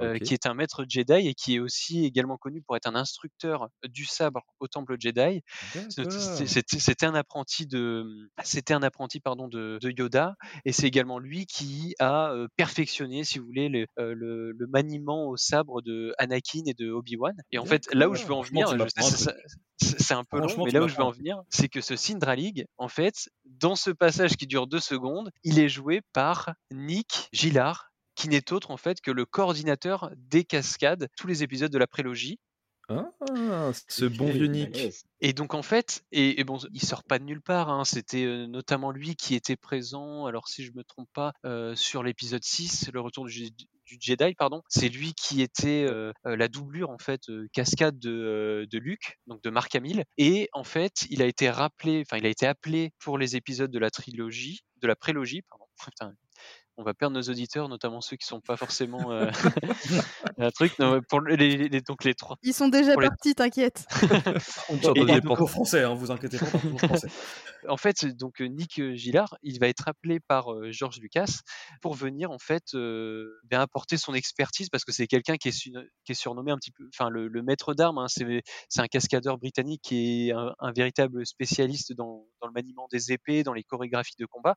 euh, qui est un maître Jedi et qui est aussi également connu pour être un instructeur du sabre au temple Jedi. C'était un apprenti de, c'était un apprenti pardon de, de Yoda et c'est également lui qui a perfectionné, si vous voulez, le, le, le, maniement au sabre de Anakin et de Obi Wan. Et en fait, là où je veux en venir, c'est un peu long, mais là où je veux en venir, c'est que ce Sindralig, en fait, dans ce passage qui dure deux secondes, il est joué par Nick Gillard, qui n'est autre en fait que le coordinateur des cascades, tous les épisodes de la prélogie. Ah, ce bon vieux Nick. Et donc en fait, et, bon, il sort pas de nulle part. Hein, C'était euh, notamment lui qui était présent. Alors si je me trompe pas, euh, sur l'épisode 6, le retour du, Jedi, pardon, c'est lui qui était euh, la doublure en fait cascade de, de Luke, donc de Mark Hamill. Et en fait, il a été rappelé, enfin il a été appelé pour les épisodes de la trilogie, de la prélogie, pardon. Putain, on va perdre nos auditeurs, notamment ceux qui sont pas forcément euh, un truc. pour les, donc les trois. Ils sont déjà partis, t'inquiète. on parle pour français, hein, vous inquiétez pas. français. en fait, donc Nick Gillard, il va être appelé par euh, George Lucas pour venir en fait euh, bien apporter son expertise parce que c'est quelqu'un qui, est surnommé un petit peu, enfin le, maître d'armes. Hein, c'est un cascadeur britannique qui est un, véritable spécialiste dans, dans le maniement des épées, dans les chorégraphies de combat.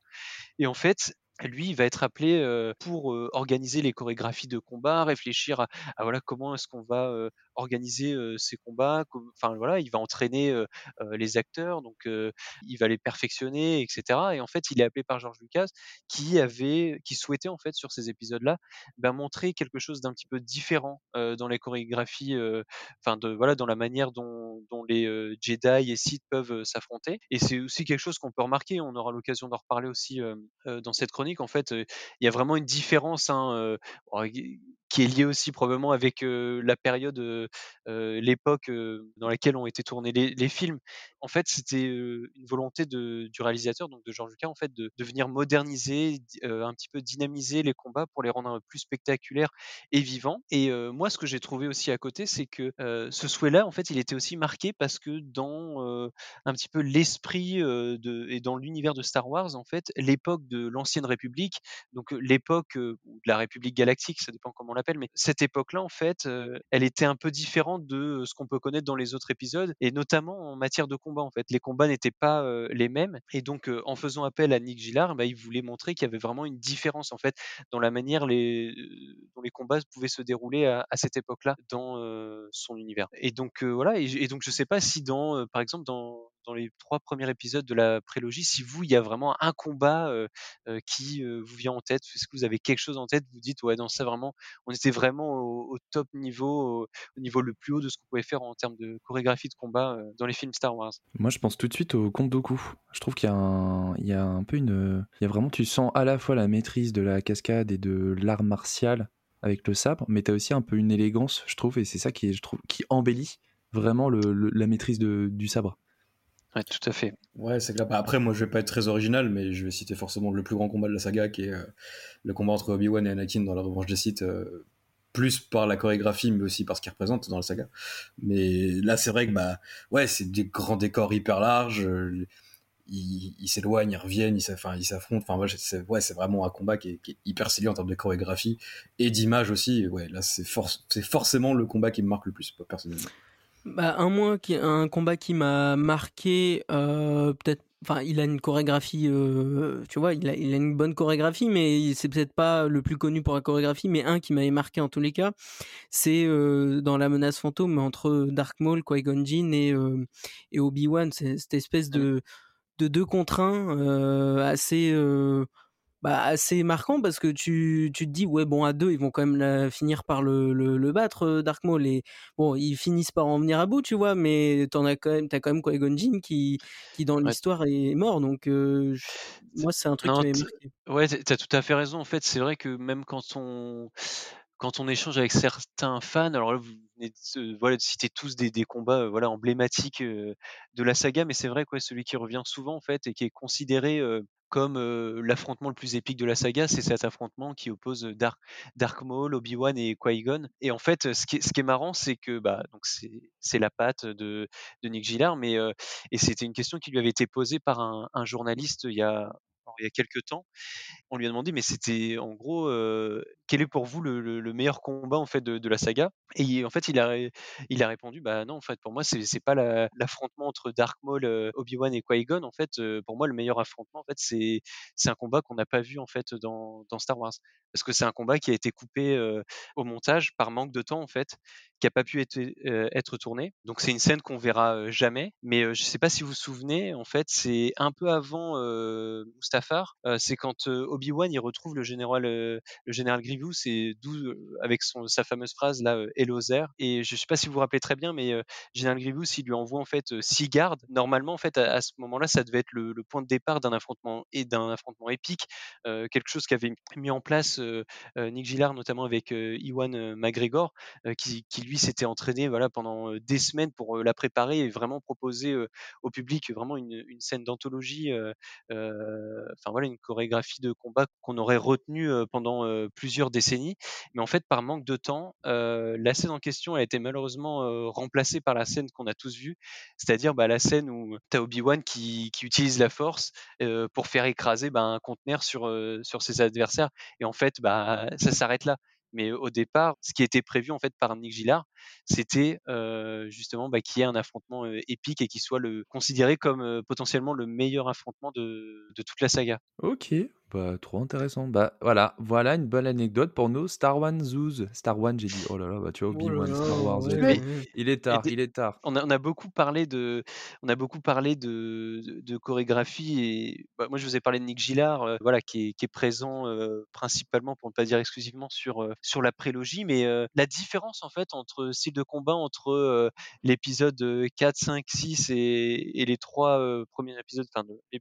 Et en fait, lui, il va être appelé pour organiser les chorégraphies de combat, réfléchir à, voilà comment est-ce qu'on va organiser ces combats. Enfin voilà, il va entraîner les acteurs, donc il va les perfectionner, etc. Et en fait, il est appelé par George Lucas, qui avait, qui souhaitait en fait sur ces épisodes-là, ben, montrer quelque chose d'un petit peu différent dans les chorégraphies, enfin de voilà, dans la manière dont, dont les Jedi et Sith peuvent s'affronter. Et c'est aussi quelque chose qu'on peut remarquer. On aura l'occasion d'en reparler aussi dans cette chronique en fait, il y a vraiment une différence hein, qui est liée aussi probablement avec la période, l'époque dans laquelle ont été tournés les, films. En fait, c'était une volonté du réalisateur, donc de George Lucas, en fait, de, venir moderniser, un petit peu dynamiser les combats pour les rendre plus spectaculaires et vivants. Et moi, ce que j'ai trouvé aussi à côté, c'est que ce souhait-là, en fait, il était aussi marqué parce que dans un petit peu l'esprit et dans l'univers de Star Wars, en fait, l'époque de l'ancienne République, donc l'époque de la République galactique, ça dépend comment on mais cette époque-là, en fait, elle était un peu différente de ce qu'on peut connaître dans les autres épisodes, et notamment en matière de combat. En fait, les combats n'étaient pas les mêmes, et donc en faisant appel à Nick Gillard, bah, il voulait montrer qu'il y avait vraiment une différence en fait dans la manière dont les combats pouvaient se dérouler à, cette époque-là dans son univers. Et donc voilà, et, donc je sais pas si dans, par exemple, dans dans les trois premiers épisodes de la prélogie, si vous, il y a vraiment un combat qui vous vient en tête, est-ce que vous avez quelque chose en tête, vous dites, ouais, dans ça vraiment, on était vraiment au, top niveau, au, niveau le plus haut de ce qu'on pouvait faire en termes de chorégraphie de combat dans les films Star Wars? Moi, je pense tout de suite au Comte Doku. Je trouve qu'il y a un, il y a un peu une, il y a vraiment, tu sens à la fois la maîtrise de la cascade et de l'art martial avec le sabre, mais tu as aussi un peu une élégance, je trouve, et c'est ça qui, je trouve, qui embellit vraiment la maîtrise du sabre. Ouais, tout à fait. Ouais, c'est clair. Bah, après, moi, je vais pas être très original, mais je vais citer forcément le plus grand combat de la saga, qui est euh, le combat entre Obi-Wan et Anakin dans la Revanche des Sith, euh, plus par la chorégraphie, mais aussi par ce qu'il représente dans la saga. Mais là, c'est vrai que, bah, ouais, c'est des grands décors hyper larges. Euh, ils s'éloignent, ils reviennent, ils s'affrontent. Enfin, c'est ouais, c'est vraiment un combat qui est, hyper stylé en termes de chorégraphie et d'image aussi. Ouais, là, c'est c'est forcément le combat qui me marque le plus, personnellement. Bah, un, moins qui, un combat qui m'a marqué, euh, peut-être. Enfin, il a une chorégraphie, euh, tu vois, il a, il a une bonne chorégraphie, mais c'est peut-être pas le plus connu pour la chorégraphie, mais un qui m'avait marqué en tous les cas, c'est euh, dans la menace fantôme entre Dark Maul, Qui-Gon Jinn et, et Obi-Wan, cette espèce de, de deux contre un assez bah, assez marquant parce que tu, tu te dis ouais bon à deux ils vont quand même finir par le, le, battre euh, Dark Maul et bon ils finissent par en venir à bout tu vois mais t'en as quand même t'as quand même Qui Gon Jinn qui qui dans l'histoire est mort donc euh, moi, c'est un truc qui m'est marqué. Ouais, tu as tout à fait raison. En fait, c'est vrai que même quand on quand on échange avec certains fans, alors là, vous venez de, voilà, de citer tous des, des combats voilà, emblématiques de la saga, mais c'est vrai que celui qui revient souvent en fait et qui est considéré comme l'affrontement le plus épique de la saga, c'est cet affrontement qui oppose Dark, Dark Maul, Obi-Wan et Qui-Gon. Et en fait, ce qui est, marrant, c'est que bah, donc c'est la patte de, de Nick Gillard, mais et c'était une question qui lui avait été posée par un, un journaliste il y a il y a quelques temps. On lui a demandé, mais c'était en gros, quel est pour vous le, meilleur combat en fait de, la saga? Et en fait, il a, il a répondu, bah non, en fait, pour moi, c'est, c'est pas l'affrontement entre Dark Maul, Obi-Wan et Qui-Gon. En fait, pour moi, le meilleur affrontement, en fait, c'est, c'est un combat qu'on n'a pas vu en fait dans, Star Wars, parce que c'est un combat qui a été coupé au montage par manque de temps en fait, qui a pas pu être, être tourné. Donc c'est une scène qu'on verra jamais. Mais je sais pas si vous vous souvenez, en fait, c'est un peu avant Mustafar. c'est quand Obi-Wan il retrouve le général, le général Grievous et d'où avec son, sa fameuse phrase là, Hello there. Et je sais pas si vous vous rappelez très bien, mais général Grievous il lui envoie en fait six gardes. Normalement en fait à, ce moment-là ça devait être le, point de départ d'un affrontement et d'un affrontement épique, quelque chose qu'avait mis en place Nick Gillard notamment avec Iwan McGregor, qui, lui s'était entraîné voilà pendant des semaines pour la préparer et vraiment proposer au public vraiment une, scène d'anthologie, enfin voilà une chorégraphie de combat qu'on aurait retenu pendant plusieurs décennies. Mais en fait, par manque de temps, la scène en question a été malheureusement remplacée par la scène qu'on a tous vue, c'est-à-dire bah, la scène où tu as Obi-Wan qui, utilise la force pour faire écraser bah, un conteneur sur, ses adversaires. Et en fait, bah, ça s'arrête là. Mais au départ, ce qui était prévu par Nick Gillard, c'était justement qu'il y ait un affrontement épique et qu'il soit considéré comme potentiellement le meilleur affrontement de, de toute la saga. Ok, bah, trop intéressant. Bah, voilà, voilà une bonne anecdote pour nos Star One Zoos. Star One, j'ai dit, oh là là, bah, tu vois, Oh Obi-Wan, Star Wars. ouais, ouais, oui, ouais. Il est tard, il est tard. on, a, on a beaucoup parlé de, on a beaucoup parlé de, de, de chorégraphie et bah, moi je vous ai parlé de Nick Gillard, euh, voilà, qui est, qui est présent euh, principalement, pour ne pas dire exclusivement, sur euh, sur la prélogie, mais euh, la différence en fait entre style de combat entre euh, l'épisode 4, 5, 6 et, et les trois euh, premiers épisodes, enfin les,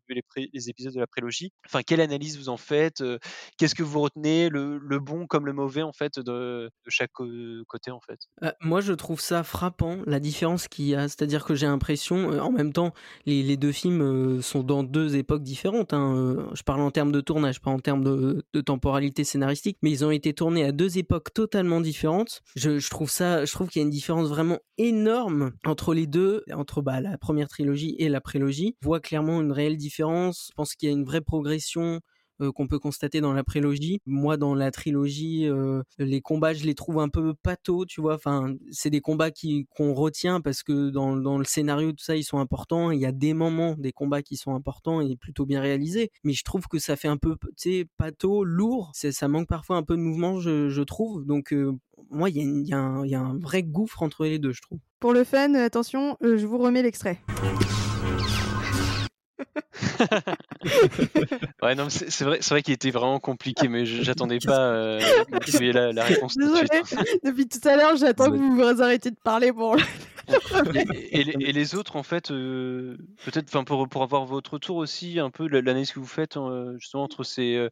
les épisodes de la prélogie. Enfin, quelle analyse en faites Qu'est-ce que vous retenez le, bon comme le mauvais en fait de, chaque côté en fait? Moi, je trouve ça frappant, la différence qu'il y a. C'est-à-dire que j'ai l'impression, en même temps, les, deux films sont dans deux époques différentes. hein. Je parle en termes de tournage, pas en termes de, temporalité scénaristique, mais ils ont été tournés à deux époques totalement différentes. Je, je trouve ça, je trouve qu'il y a une différence vraiment énorme entre les deux, entre bah, la première trilogie et la prélogie. On voit clairement une réelle différence. Je pense qu'il y a une vraie progression euh, qu'on peut constater dans la prélogie. Moi, dans la trilogie, euh, les combats, je les trouve un peu pato, tu vois. Enfin, c'est des combats qui qu'on retient parce que dans, dans le scénario, tout ça, ils sont importants. Il y a des moments des combats qui sont importants et plutôt bien réalisés. Mais je trouve que ça fait un peu, tu sais, pato, lourd. Ça manque parfois un peu de mouvement, je, trouve. Donc, euh, moi, il y, y, a un- vrai gouffre entre les deux, je trouve. Pour le fun, attention, je vous remets l'extrait. Ouais, non, c'est vrai, c'est vrai qu'il était vraiment compliqué, mais j'attendais pas euh, que vous ayez la, la réponse tout de Désolée, suite. hein. depuis tout à l'heure, j'attends que vous vous arrêtiez de parler pour. Et, et les- et les autres, en fait, euh, peut-être, pour, pour avoir votre retour aussi, un peu la- l'analyse que vous faites euh, justement entre ces, euh,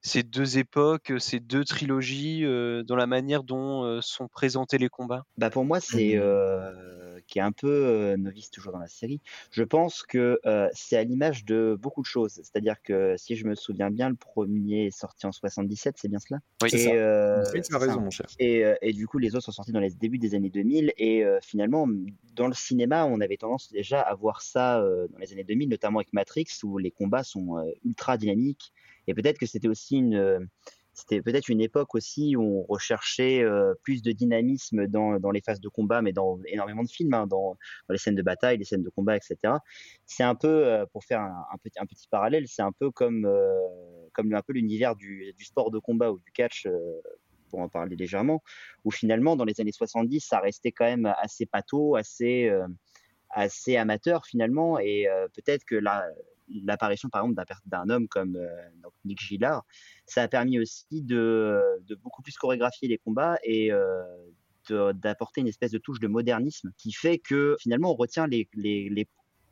ces deux époques, ces deux trilogies, euh, dans la manière dont euh, sont présentés les combats? Bah pour moi, c'est euh, qui est un peu euh, novice toujours dans la série. Je pense que euh, c'est à l'image de beaucoup de choses. C'est-à-dire que si je me souviens bien, le premier est sorti en 77, c'est bien cela? Oui, c'est Et, ça. euh, Oui, tu as raison, mon cher. Et, euh, et du coup, les autres sont sortis dans les débuts des années 2000. Et euh, finalement, dans le cinéma, on avait tendance déjà à voir ça euh, dans les années 2000, notamment avec Matrix, où les combats sont euh, ultra dynamiques. Et peut-être que c'était aussi une, euh, c'était peut-être une époque aussi où on recherchait euh, plus de dynamisme dans, dans les phases de combat, mais dans énormément de films, hein, dans, les scènes de bataille, les scènes de combat, etc. C'est un peu, euh, pour faire un, petit, un petit parallèle, c'est un peu comme, euh, comme un peu l'univers du, sport de combat ou du catch. pour en parler légèrement, où finalement dans les années 70, ça restait quand même assez pato, assez, assez amateur finalement, et peut-être que la, l'apparition par exemple d'un, homme comme euh, Nick Gillard, ça a permis aussi de, de beaucoup plus chorégraphier les combats et euh, d'apporter une espèce de touche de modernisme qui fait que finalement on retient les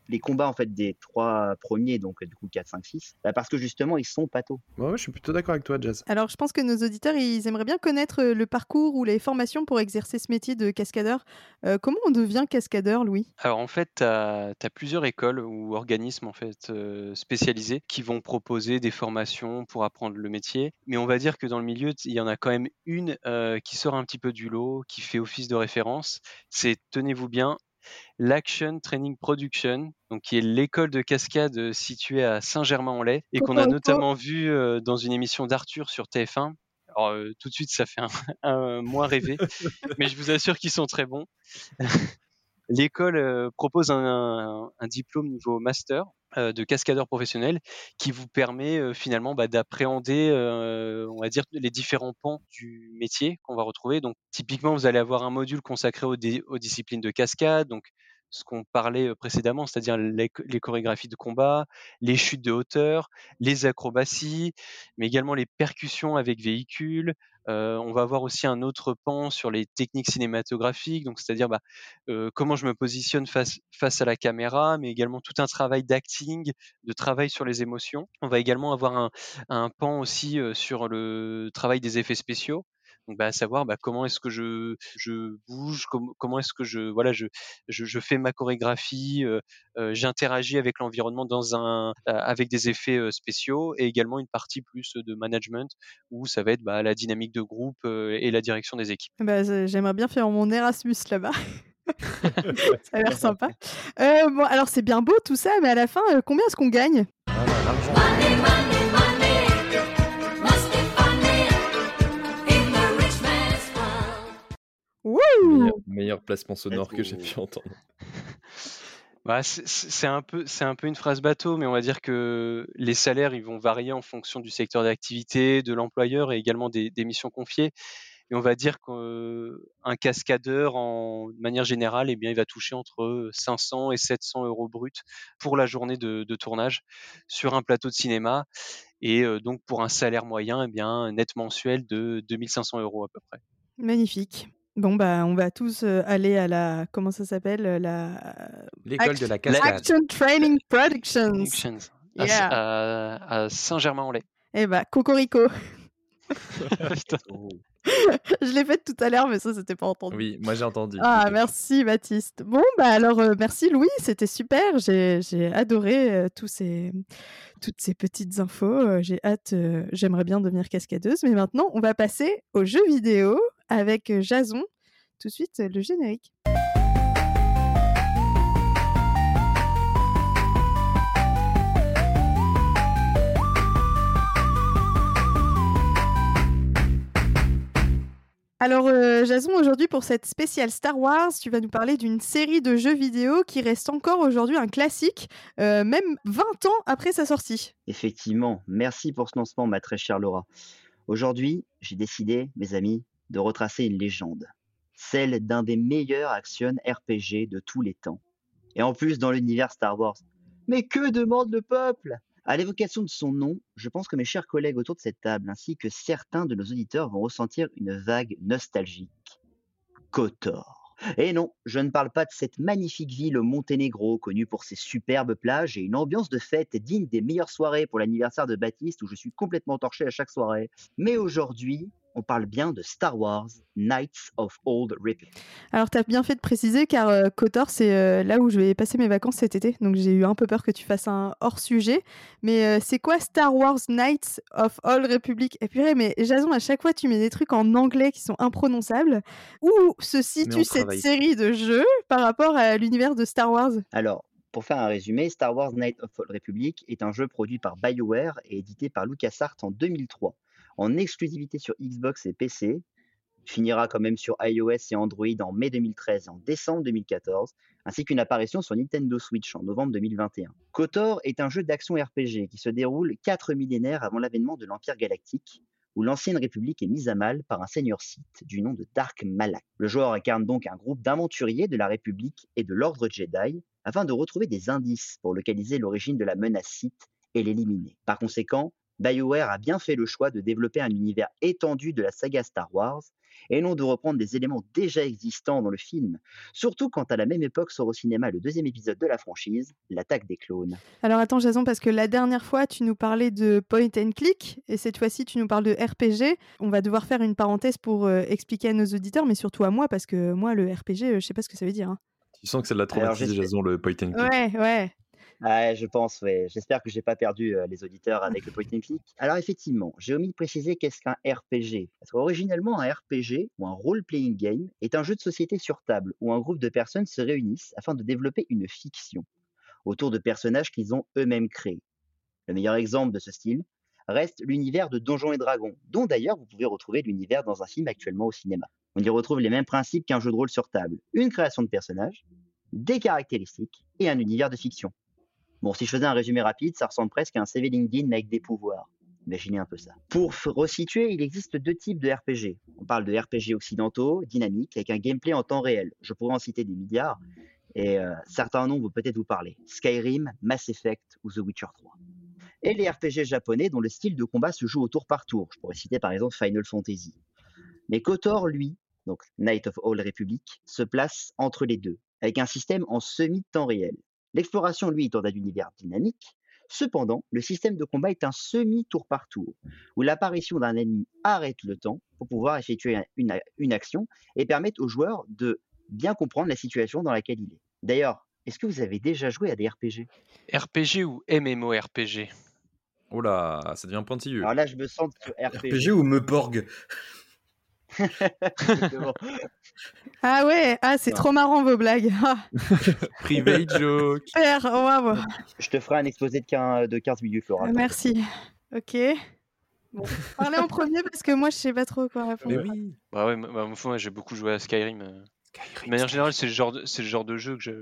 les combats en fait des trois premiers, donc du coup 4, 5, 6, parce que justement ils sont pato. Ouais, je suis plutôt d'accord avec toi, Jazz. Alors je pense que nos auditeurs, ils aimeraient bien connaître le parcours ou les formations pour exercer ce métier de cascadeur. Euh, comment on devient cascadeur, Louis? Alors en fait, tu as, plusieurs écoles ou organismes en fait euh, spécialisés qui vont proposer des formations pour apprendre le métier. Mais on va dire que dans le milieu, il y en a quand même une euh, qui sort un petit peu du lot, qui fait office de référence. C'est, tenez-vous bien, l'Action Training Production, donc qui est l'école de cascade située à Saint-Germain-en-Laye et qu'on a notamment vu dans une émission d'Arthur sur TF1. Alors tout de suite, ça fait un, un moins rêver, mais je vous assure qu'ils sont très bons. L'école propose un, diplôme niveau master de cascadeur professionnel qui vous permet finalement bah, d'appréhender, on va dire, les différents pans du métier qu'on va retrouver. Donc, typiquement, vous allez avoir un module consacré aux, aux disciplines de cascade, donc ce qu'on parlait précédemment, c'est-à-dire les, chorégraphies de combat, les chutes de hauteur, les acrobaties, mais également les percussions avec véhicules. On va avoir aussi un autre pan sur les techniques cinématographiques, donc c'est-à-dire bah, comment je me positionne face, à la caméra, mais également tout un travail d'acting, de travail sur les émotions. On va également avoir un pan aussi sur le travail des effets spéciaux. Donc, bah, à savoir bah, comment est-ce que je, je bouge, comment est-ce que je, voilà, je, je, je fais ma chorégraphie, euh, euh, j'interagis avec l'environnement dans un, avec des effets spéciaux et également une partie plus de management où ça va être bah, la dynamique de groupe et la direction des équipes. Bah, J'aimerais bien faire mon Erasmus là-bas. ça a l'air sympa. Euh, bon, alors c'est bien beau tout ça, mais à la fin, combien est-ce qu'on gagne? Meilleur, placement sonore que j'ai pu entendre. Bah, c'est un peu, c'est un peu une phrase bateau, mais on va dire que les salaires, ils vont varier en fonction du secteur d'activité, de l'employeur et également des, missions confiées. Et on va dire qu'un cascadeur, en manière générale, eh bien, il va toucher entre 500 et 700 euros bruts pour la journée de, tournage sur un plateau de cinéma. Et euh, donc, pour un salaire moyen, eh bien, net mensuel de 2500 euros à peu près. Magnifique. Bon, bah, on va tous aller à la. Comment ça s'appelle la... L'école de la cascade. Action Training Productions. À, Saint-Germain-en-Laye. Eh bah, Cocorico. je l'ai fait tout à l'heure, mais ça, c'était pas entendu. Oui, moi j'ai entendu. Ah, merci Baptiste. Bon, bah alors, merci Louis, c'était super. J'ai adoré tous ces, toutes ces petites infos. J'ai hâte, j'aimerais bien devenir cascadeuse. Mais maintenant, on va passer aux jeux vidéo avec Jason. Tout de suite, le générique. Alors, Jason, aujourd'hui, pour cette spéciale Star Wars, tu vas nous parler d'une série de jeux vidéo qui reste encore aujourd'hui un classique, même 20 ans après sa sortie. Effectivement, merci pour ce lancement, ma très chère Laura. Aujourd'hui, j'ai décidé, mes amis, de retracer une légende, celle d'un des meilleurs action RPG de tous les temps. Et en plus dans l'univers Star Wars. Mais que demande le peuple? À l'évocation de son nom, je pense que mes chers collègues autour de cette table, ainsi que certains de nos auditeurs, vont ressentir une vague nostalgique. KOTOR. Et non, je ne parle pas de cette magnifique ville au Monténégro, connue pour ses superbes plages et une ambiance de fête digne des meilleures soirées pour l'anniversaire de Baptiste où je suis complètement torché à chaque soirée. Mais aujourd'hui, on parle bien de Star Wars Knights of Old Republic. Alors, tu as bien fait de préciser car euh, Kotor, c'est euh, là où je vais passer mes vacances cet été. Donc, j'ai eu un peu peur que tu fasses un hors sujet. Mais euh, c'est quoi Star Wars Knights of Old Republic? Et puis, mais Jason, à chaque fois, tu mets des trucs en anglais qui sont imprononçables. Où se situe cette série de jeux par rapport à l'univers de Star Wars? Alors, pour faire un résumé, Star Wars Knights of Old Republic est un jeu produit par BioWare et édité par LucasArts en 2003 en exclusivité sur Xbox et PC. Finira quand même sur iOS et Android en mai 2013 et en décembre 2014, ainsi qu'une apparition sur Nintendo Switch en novembre 2021. KOTOR est un jeu d'action RPG qui se déroule quatre millénaires avant l'avènement de l'Empire galactique, où l'ancienne République est mise à mal par un seigneur Sith du nom de Dark Malak. Le joueur incarne donc un groupe d'aventuriers de la République et de l'Ordre Jedi afin de retrouver des indices pour localiser l'origine de la menace Sith et l'éliminer. Par conséquent, BioWare a bien fait le choix de développer un univers étendu de la saga Star Wars et non de reprendre des éléments déjà existants dans le film, surtout quand à la même époque sort au cinéma le deuxième épisode de la franchise, L'attaque des clones. Alors attends Jason, parce que la dernière fois tu nous parlais de point and click, et cette fois-ci tu nous parles de RPG, on va devoir faire une parenthèse pour euh, expliquer à nos auditeurs, mais surtout à moi, parce que moi le RPG, euh, je sais pas ce que ça veut dire. Hein. Tu sens que c'est de la traumatisé Jason, le point and click. Ouais, ouais. Ouais, je pense, ouais. J'espère que j'ai pas perdu euh, les auditeurs avec le click. Alors effectivement, j'ai omis de préciser qu'est-ce qu'un RPG. Parce qu'originellement, un RPG, ou un role-playing game, est un jeu de société sur table, où un groupe de personnes se réunissent afin de développer une fiction, autour de personnages qu'ils ont eux-mêmes créés. Le meilleur exemple de ce style reste l'univers de Donjons et Dragons, dont d'ailleurs vous pouvez retrouver l'univers dans un film actuellement au cinéma. On y retrouve les mêmes principes qu'un jeu de rôle sur table. Une création de personnages, des caractéristiques et un univers de fiction. Bon, si je faisais un résumé rapide, ça ressemble presque à un CV LinkedIn avec des pouvoirs. Imaginez un peu ça. Pour resituer, il existe deux types de RPG. On parle de RPG occidentaux, dynamiques, avec un gameplay en temps réel. Je pourrais en citer des milliards, et euh, certains noms vont peut-être vous parler. Skyrim, Mass Effect ou The Witcher 3. Et les RPG japonais dont le style de combat se joue au tour par tour. Je pourrais citer par exemple Final Fantasy. Mais KOTOR, lui, donc Knight of All Republic, se place entre les deux, avec un système en semi-temps réel. L'exploration, lui, est dans un univers dynamique. Cependant, le système de combat est un semi-tour par tour, où l'apparition d'un ennemi arrête le temps pour pouvoir effectuer une, une, action et permettre au joueur de bien comprendre la situation dans laquelle il est. D'ailleurs, est-ce que vous avez déjà joué à des RPG RPG ou MMORPG Oh là, ça devient pointilleux. Alors là, je me sens sur RPG. RPG ou Meporg? ah ouais, ah c'est trop marrant vos blagues. Private joke. Super, wow. Je te ferai un exposé de 15, de 15 minutes, Laura. Merci. Ok. Bon. Parlez en premier parce que moi je sais pas trop quoi répondre. Mais oui. Bah ouais, bah, moi j'ai beaucoup joué à Skyrim. Euh. De manière générale, c'est le genre, de, c'est le genre de jeu que je,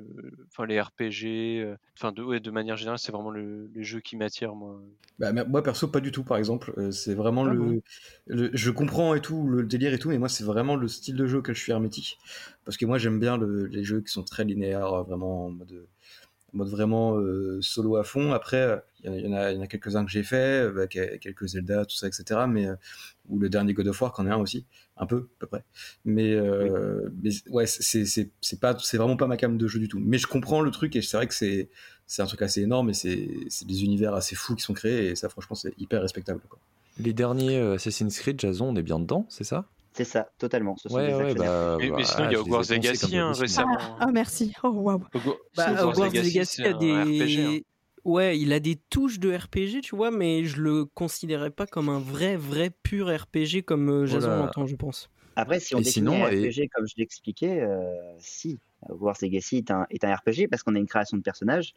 enfin les RPG, euh, enfin de, ouais, de manière générale, c'est vraiment le, les jeux qui m'attirent moi. Bah, moi perso pas du tout par exemple. Euh, c'est vraiment Ah le, bon? le- je comprends et tout le délire et tout, mais moi c'est vraiment le style de jeu que je suis hermétique parce que moi j'aime bien le- les jeux qui sont très linéaires, euh, vraiment en mode, en mode vraiment euh, solo à fond. Après, euh, il y, en a- il y en a, il y en a quelques uns que j'ai fait, euh, quelques Zelda, tout ça, etc. Mais ou le dernier God of War, qu'en est un aussi, un peu à peu près. Mais, mais ouais, c'est pas vraiment pas ma cam de jeu du tout. Mais je comprends le truc et c'est vrai que c'est c'est un truc assez énorme et c'est des univers assez fous qui sont créés et ça franchement c'est hyper respectable. Quoi. Les derniers Assassin's Creed, Jason, on est bien dedans, c'est ça? C'est ça, totalement. Ce sont Ouais, des ouais, actionnaires. bah, Mais, mais bah, sinon, il y a Hogwarts Legacy hein, récemment. Ah, ah, merci. Oh Bah, Hogwarts Hogwarts Legacy, a des. RPG. hein. Ouais, il a des touches de RPG, tu vois, mais je le considérais pas comme un vrai, vrai pur RPG comme euh, Jason Voilà. l'entend, je pense. Après, si on définit et- RPG comme je l'expliquais, euh, si, Hogwarts Legacy est un, est un RPG parce qu'on a une création de personnage.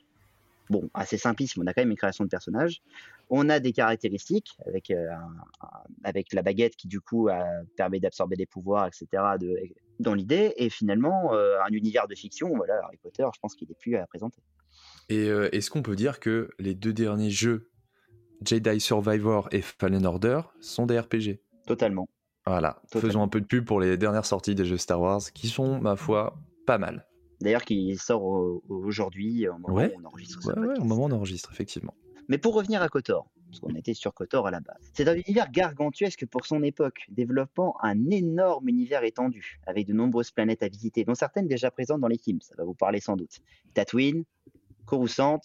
Bon, assez simpliste, mais on a quand même une création de personnage. On a des caractéristiques avec, euh, avec la baguette qui, du coup, a- permet d'absorber des pouvoirs, etc. De, dans l'idée. Et finalement, euh, un univers de fiction, voilà, Harry Potter, je pense qu'il est plus à présenter. Et euh, est-ce qu'on peut dire que les deux derniers jeux, Jedi Survivor et Fallen Order, sont des RPG Totalement. Voilà, Totalement. faisons un peu de pub pour les dernières sorties des jeux Star Wars, qui sont, ma foi, pas mal. D'ailleurs, qui sort au- au- aujourd'hui, au moment Ouais, où on enregistre ouais, au moment où on enregistre, effectivement. Mais pour revenir à Kotor, parce qu'on était sur Kotor à la base, c'est un univers gargantuesque pour son époque, développant un énorme univers étendu, avec de nombreuses planètes à visiter, dont certaines déjà présentes dans les films, ça va vous parler sans doute. Tatooine, Coruscant,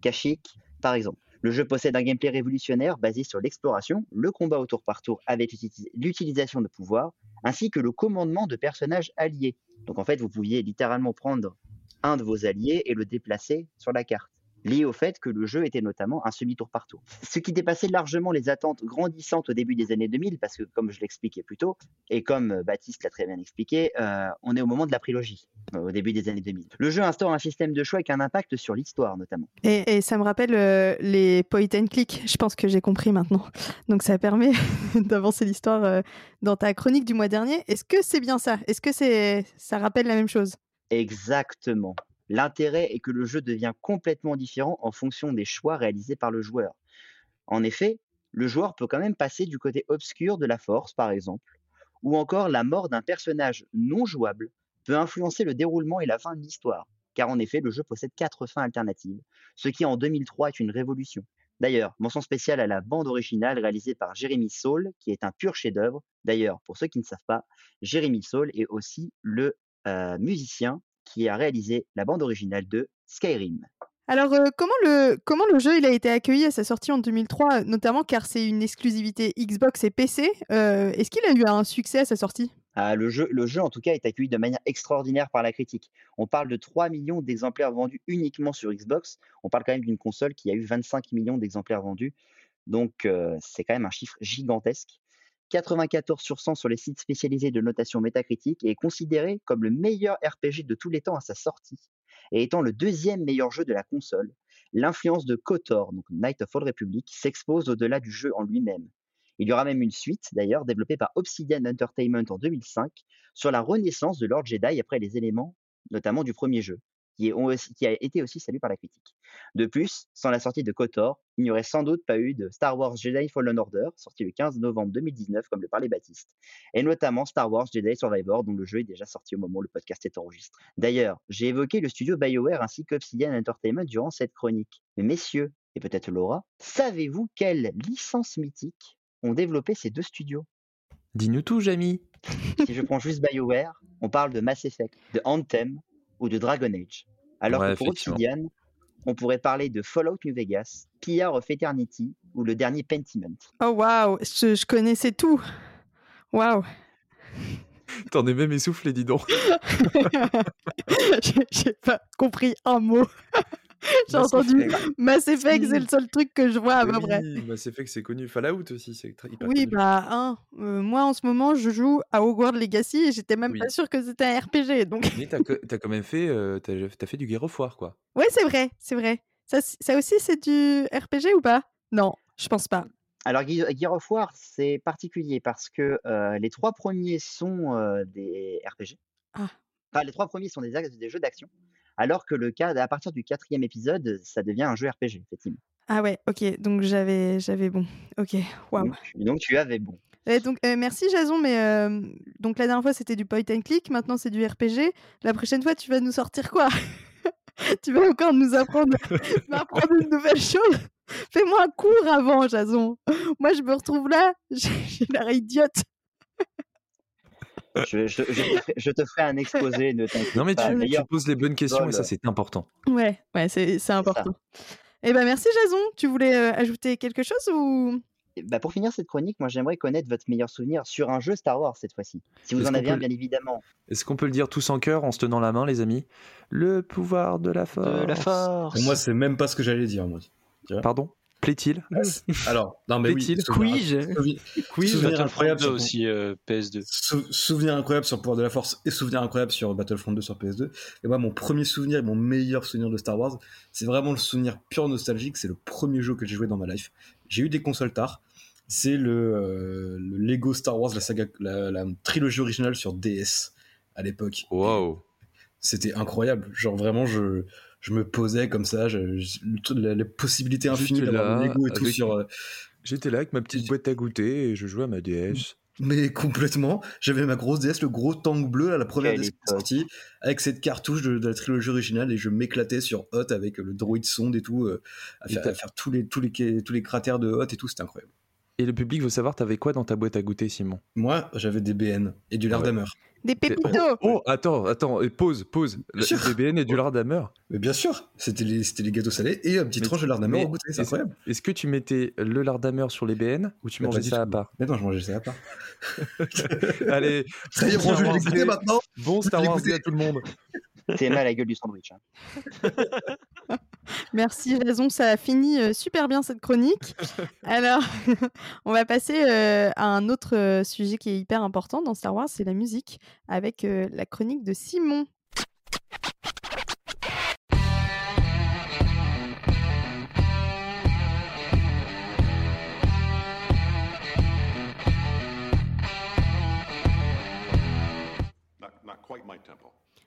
Kashyyyk, par exemple. Le jeu possède un gameplay révolutionnaire basé sur l'exploration, le combat au tour par tour avec l'uti- l'utilisation de pouvoirs, ainsi que le commandement de personnages alliés. Donc en fait, vous pouviez littéralement prendre un de vos alliés et le déplacer sur la carte, lié au fait que le jeu était notamment un semi-tour par tour. Ce qui dépassait largement les attentes grandissantes au début des années 2000, parce que comme je l'expliquais plus tôt, et comme euh, Baptiste l'a très bien expliqué, euh, on est au moment de la prélogie, euh, au début des années 2000. Le jeu instaure un système de choix avec un impact sur l'histoire notamment. Et, et ça me rappelle euh, les point and click. Je pense que j'ai compris maintenant. Donc ça permet d'avancer l'histoire dans ta chronique du mois dernier. Est-ce que c'est bien ça? Est-ce que c'est ça rappelle la même chose? Exactement. L'intérêt est que le jeu devient complètement différent en fonction des choix réalisés par le joueur. En effet, le joueur peut quand même passer du côté obscur de la force, par exemple, ou encore la mort d'un personnage non jouable peut influencer le déroulement et la fin de l'histoire, car en effet, le jeu possède quatre fins alternatives, ce qui en 2003 est une révolution. D'ailleurs, mention spéciale à la bande originale réalisée par Jeremy Saul, qui est un pur chef-d'œuvre. D'ailleurs, pour ceux qui ne savent pas, Jeremy Saul est aussi le euh, musicien qui a réalisé la bande originale de Skyrim. Alors, euh, comment, le, comment le jeu il a été accueilli à sa sortie en 2003, notamment car c'est une exclusivité Xbox et PC euh, Est-ce qu'il a eu un succès à sa sortie? Ah, le, jeu, le jeu, en tout cas, est accueilli de manière extraordinaire par la critique. On parle de 3 millions d'exemplaires vendus uniquement sur Xbox. On parle quand même d'une console qui a eu 25 millions d'exemplaires vendus. Donc, euh, c'est quand même un chiffre gigantesque. 94 sur 100 sur les sites spécialisés de notation métacritique et est considéré comme le meilleur RPG de tous les temps à sa sortie et étant le deuxième meilleur jeu de la console. L'influence de KOTOR, donc Night of Old Republic, s'expose au-delà du jeu en lui-même. Il y aura même une suite, d'ailleurs, développée par Obsidian Entertainment en 2005, sur la renaissance de Lord Jedi après les éléments, notamment du premier jeu qui, a été aussi salué par la critique. De plus, sans la sortie de KOTOR, il n'y aurait sans doute pas eu de Star Wars Jedi Fallen Order, sorti le 15 novembre 2019, comme le parlait Baptiste, et notamment Star Wars Jedi Survivor, dont le jeu est déjà sorti au moment où le podcast est enregistré. D'ailleurs, j'ai évoqué le studio BioWare ainsi qu'Obsidian Entertainment durant cette chronique. Mais messieurs, et peut-être Laura, savez-vous quelles licences mythiques ont développé ces deux studios? Dis-nous tout, Jamie Si je prends juste BioWare, on parle de Mass Effect, de Anthem, ou de Dragon Age. Alors que pour Obsidian, on pourrait parler de Fallout New Vegas, PR of Eternity ou le dernier Pentiment. Oh waouh, je, connaissais tout. Waouh. T'en es même essoufflé, dis donc. J'ai pas compris un mot. J'ai entendu Mass Effect, c'est le seul truc que je vois à peu près. Mass Effect, c'est connu. Fallout aussi, c'est hyper Oui, bah, hein, euh, moi en ce moment, je joue à Hogwarts Legacy et j'étais même pas sûr que c'était un RPG. Donc... Mais t'as as quand même fait, euh, as, fait du Gear of War, quoi. Ouais, c'est vrai, c'est vrai. Ça, ça aussi, c'est du RPG ou pas? Non, je pense pas. Alors, Gear of War, c'est particulier parce que euh, les trois premiers sont des RPG. Ah. Enfin, les trois premiers sont des, des jeux d'action alors que le cas, à partir du quatrième épisode, ça devient un jeu RPG, effectivement. Ah ouais, ok, donc j'avais, j'avais bon. Ok, waouh. Donc, tu avais bon. donc, euh, merci Jason, mais euh, donc la dernière fois c'était du point and click, maintenant c'est du RPG. La prochaine fois tu vas nous sortir quoi? Tu vas encore nous apprendre, m'apprendre une nouvelle chose? Fais-moi un cours avant, Jason. Moi je me retrouve là, j'ai l'air idiote. Je, te ferai un exposé. Ne non, mais tu, poses les bonnes questions et ça, c'est important. Ouais, ouais c'est important. Eh ben, merci, Jason. Tu voulais euh, ajouter quelque chose ou? Bah pour finir cette chronique, moi j'aimerais connaître votre meilleur souvenir sur un jeu Star Wars cette fois-ci. Si vous en avez un, bien évidemment. Est-ce qu'on peut le dire tous en cœur en se tenant la main, les amis? Le pouvoir de la force. De la force. moi, c'est même pas ce que j'allais dire, moi. Pardon? Plaît-il Alors, non, mais oui. Souvenir, souvenir incroyable sur aussi euh, PS2. souvenir incroyable sur Pouvoir de la Force et souvenir incroyable sur Battlefront 2 sur PS2. Et moi, mon premier souvenir et mon meilleur souvenir de Star Wars, c'est vraiment le souvenir pur nostalgique. C'est le premier jeu que j'ai joué dans ma life. J'ai eu des consoles tard. C'est le, euh, Lego Star Wars, la saga, la, trilogie originale sur DS à l'époque. Wow. C'était incroyable. Genre vraiment, je je me posais comme ça, je, les possibilités infinies d'avoir Lego et tout sur. Euh, j'étais là avec ma petite boîte à goûter et je jouais à ma DS. Mais complètement. J'avais ma grosse DS, le gros tank bleu à la première DS sortie, avec cette cartouche de, la trilogie originale et je m'éclatais sur Hot avec le droid sonde et tout, euh, à, faire, tous, les, tous, les, tous les cratères de Hot et tout, c'était incroyable. Et le public veut savoir, t'avais quoi dans ta boîte à goûter, Simon? Moi, j'avais des BN et du Lardamer. Des pépitos Oh, attends, attends, pause, pause. Des BN et du Lardamer Mais bien sûr, c'était les, les, gâteaux salés et un petit tranche de Lardamer au goûter, c'est incroyable. Est-ce que tu mettais le Lardamer sur les BN ou tu mangeais ça à part Mais non, je mangeais ça à part. Allez, ça y est, bon, je vais maintenant. Bon Star Wars à tout le monde. T'es mal à la gueule du sandwich. Hein. Merci Raison, ça a fini euh, super bien cette chronique. Alors, on va passer euh, à un autre euh, sujet qui est hyper important dans Star Wars, c'est la musique, avec la chronique de Simon.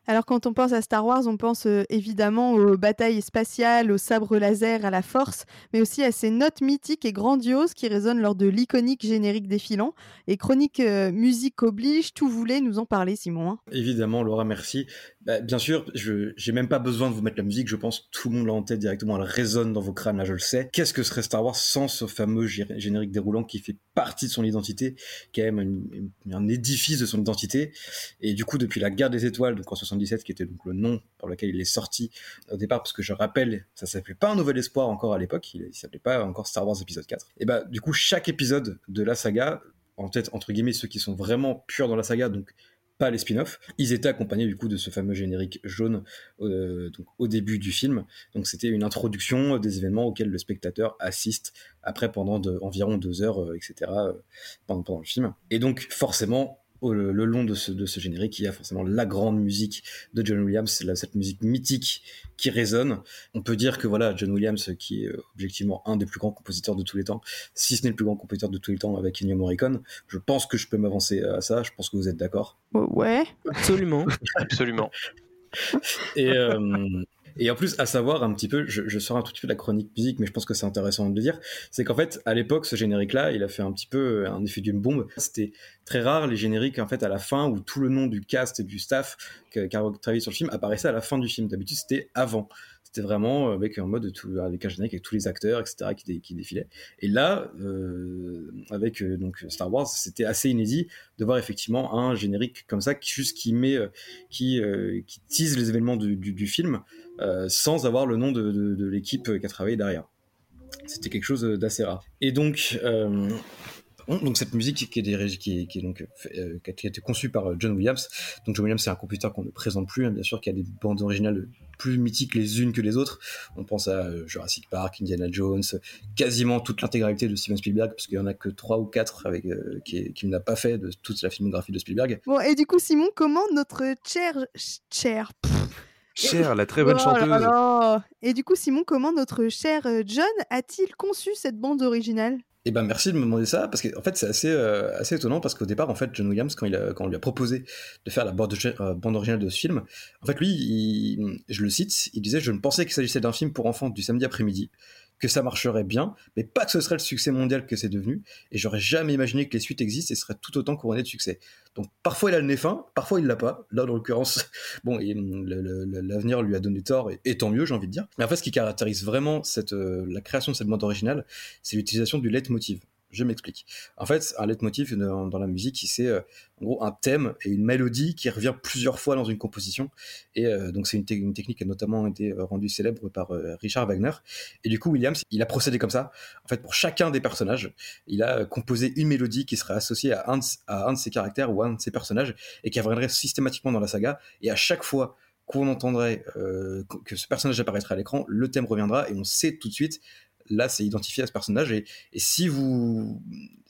Alors quand on pense à Star Wars, on pense euh, évidemment aux batailles spatiales, aux sabres laser, à la force, mais aussi à ces notes mythiques et grandioses qui résonnent lors de l'iconique générique défilant. Et chronique euh, musique oblige, tout voulait nous en parler Simon. Hein. Évidemment Laura, merci. Bah, bien sûr, je j'ai même pas besoin de vous mettre la musique, je pense tout le monde l'a en tête directement, elle résonne dans vos crânes, là je le sais. Qu'est-ce que serait Star Wars sans ce fameux générique déroulant qui fait partie de son identité, qui est même un édifice de son identité? Et du coup, depuis la guerre des étoiles, donc en 77, qui était donc le nom pour lequel il est sorti au départ, parce que je rappelle, ça s'appelait pas un Nouvel Espoir encore à l'époque, il, s'appelait pas encore Star Wars épisode 4. Et bah du coup, chaque épisode de la saga, en tête entre guillemets ceux qui sont vraiment purs dans la saga, donc pas les spin-offs. Ils étaient accompagnés du coup de ce fameux générique jaune euh, donc, au début du film. Donc c'était une introduction des événements auxquels le spectateur assiste après pendant environ deux heures, euh, etc. Euh, pendant, pendant le film. Et donc forcément, le, long de ce, de ce générique, il y a forcément la grande musique de John Williams, cette musique mythique qui résonne. On peut dire que voilà, John Williams, qui est euh, objectivement un des plus grands compositeurs de tous les temps, si ce n'est le plus grand compositeur de tous les temps avec Ennio Morricone, je pense que je peux m'avancer à ça. Je pense que vous êtes d'accord. Ouais, absolument, absolument. Et euh, et en plus, à savoir un petit peu, je, je sors un tout petit peu de la chronique musique, mais je pense que c'est intéressant de le dire, c'est qu'en fait, à l'époque, ce générique-là, il a fait un petit peu un effet d'une bombe. C'était très rare les génériques en fait à la fin où tout le nom du cast et du staff qui a travaillé sur le film apparaissait à la fin du film. D'habitude, c'était avant. C'était vraiment avec un mode tout, avec un générique avec tous les acteurs, etc. qui, qui défilaient. Et là, euh, avec euh, donc Star Wars, c'était assez inédit de voir effectivement un générique comme ça qui juste qui met, euh, qui euh, qui tease les événements du, film euh, sans avoir le nom de, de, l'équipe qui a travaillé derrière. C'était quelque chose d'assez rare. Et donc, euh, donc cette musique qui est, qui qui est donc euh, qui a été conçue par John Williams. Donc John Williams c'est un compositeur qu'on ne présente plus, hein, bien sûr, qui a des bandes originales plus mythiques les unes que les autres. On pense à Jurassic Park, Indiana Jones, quasiment toute l'intégralité de Steven Spielberg, parce qu'il y en a que trois ou quatre avec euh, qui, qui n'a pas fait de toute la filmographie de Spielberg. Bon et du coup Simon, comment notre cher cher Cher, la très bonne Oh chanteuse. là là. Et du coup, Simon, comment notre cher euh, John a-t-il conçu cette bande originale? Eh ben merci de me demander ça parce qu'en en fait c'est assez euh, assez étonnant parce qu'au départ en fait John Williams quand il a, quand on lui a proposé de faire la bande, euh, originale de ce film en fait lui je le cite il disait je ne pensais qu'il s'agissait d'un film pour enfants du samedi après-midi que ça marcherait bien mais pas que ce serait le succès mondial que c'est devenu et j'aurais jamais imaginé que les suites existent et seraient tout autant couronnées de succès. Donc parfois il a le nez fin parfois il l'a pas. Là dans l'occurrence bon l'avenir lui a donné tort et, et tant mieux j'ai envie de dire. Mais en fait ce qui caractérise vraiment cette euh, la création de cette bande originale c'est l'utilisation du leitmotiv je m'explique. En fait, un leitmotiv dans, la musique, c'est euh, en gros un thème et une mélodie qui revient plusieurs fois dans une composition. Et euh, donc c'est une, te- une technique qui a notamment été euh, rendue célèbre par Richard Wagner. Et du coup, Williams, il a procédé comme ça. En fait, pour chacun des personnages, il a composé une mélodie qui serait associée à un, de, ses caractères ou à un de ses personnages et qui reviendrait systématiquement dans la saga. Et à chaque fois qu'on entendrait que ce personnage apparaîtrait à l'écran, le thème reviendra et on sait tout de suite là c'est identifié à ce personnage. Et, et si vous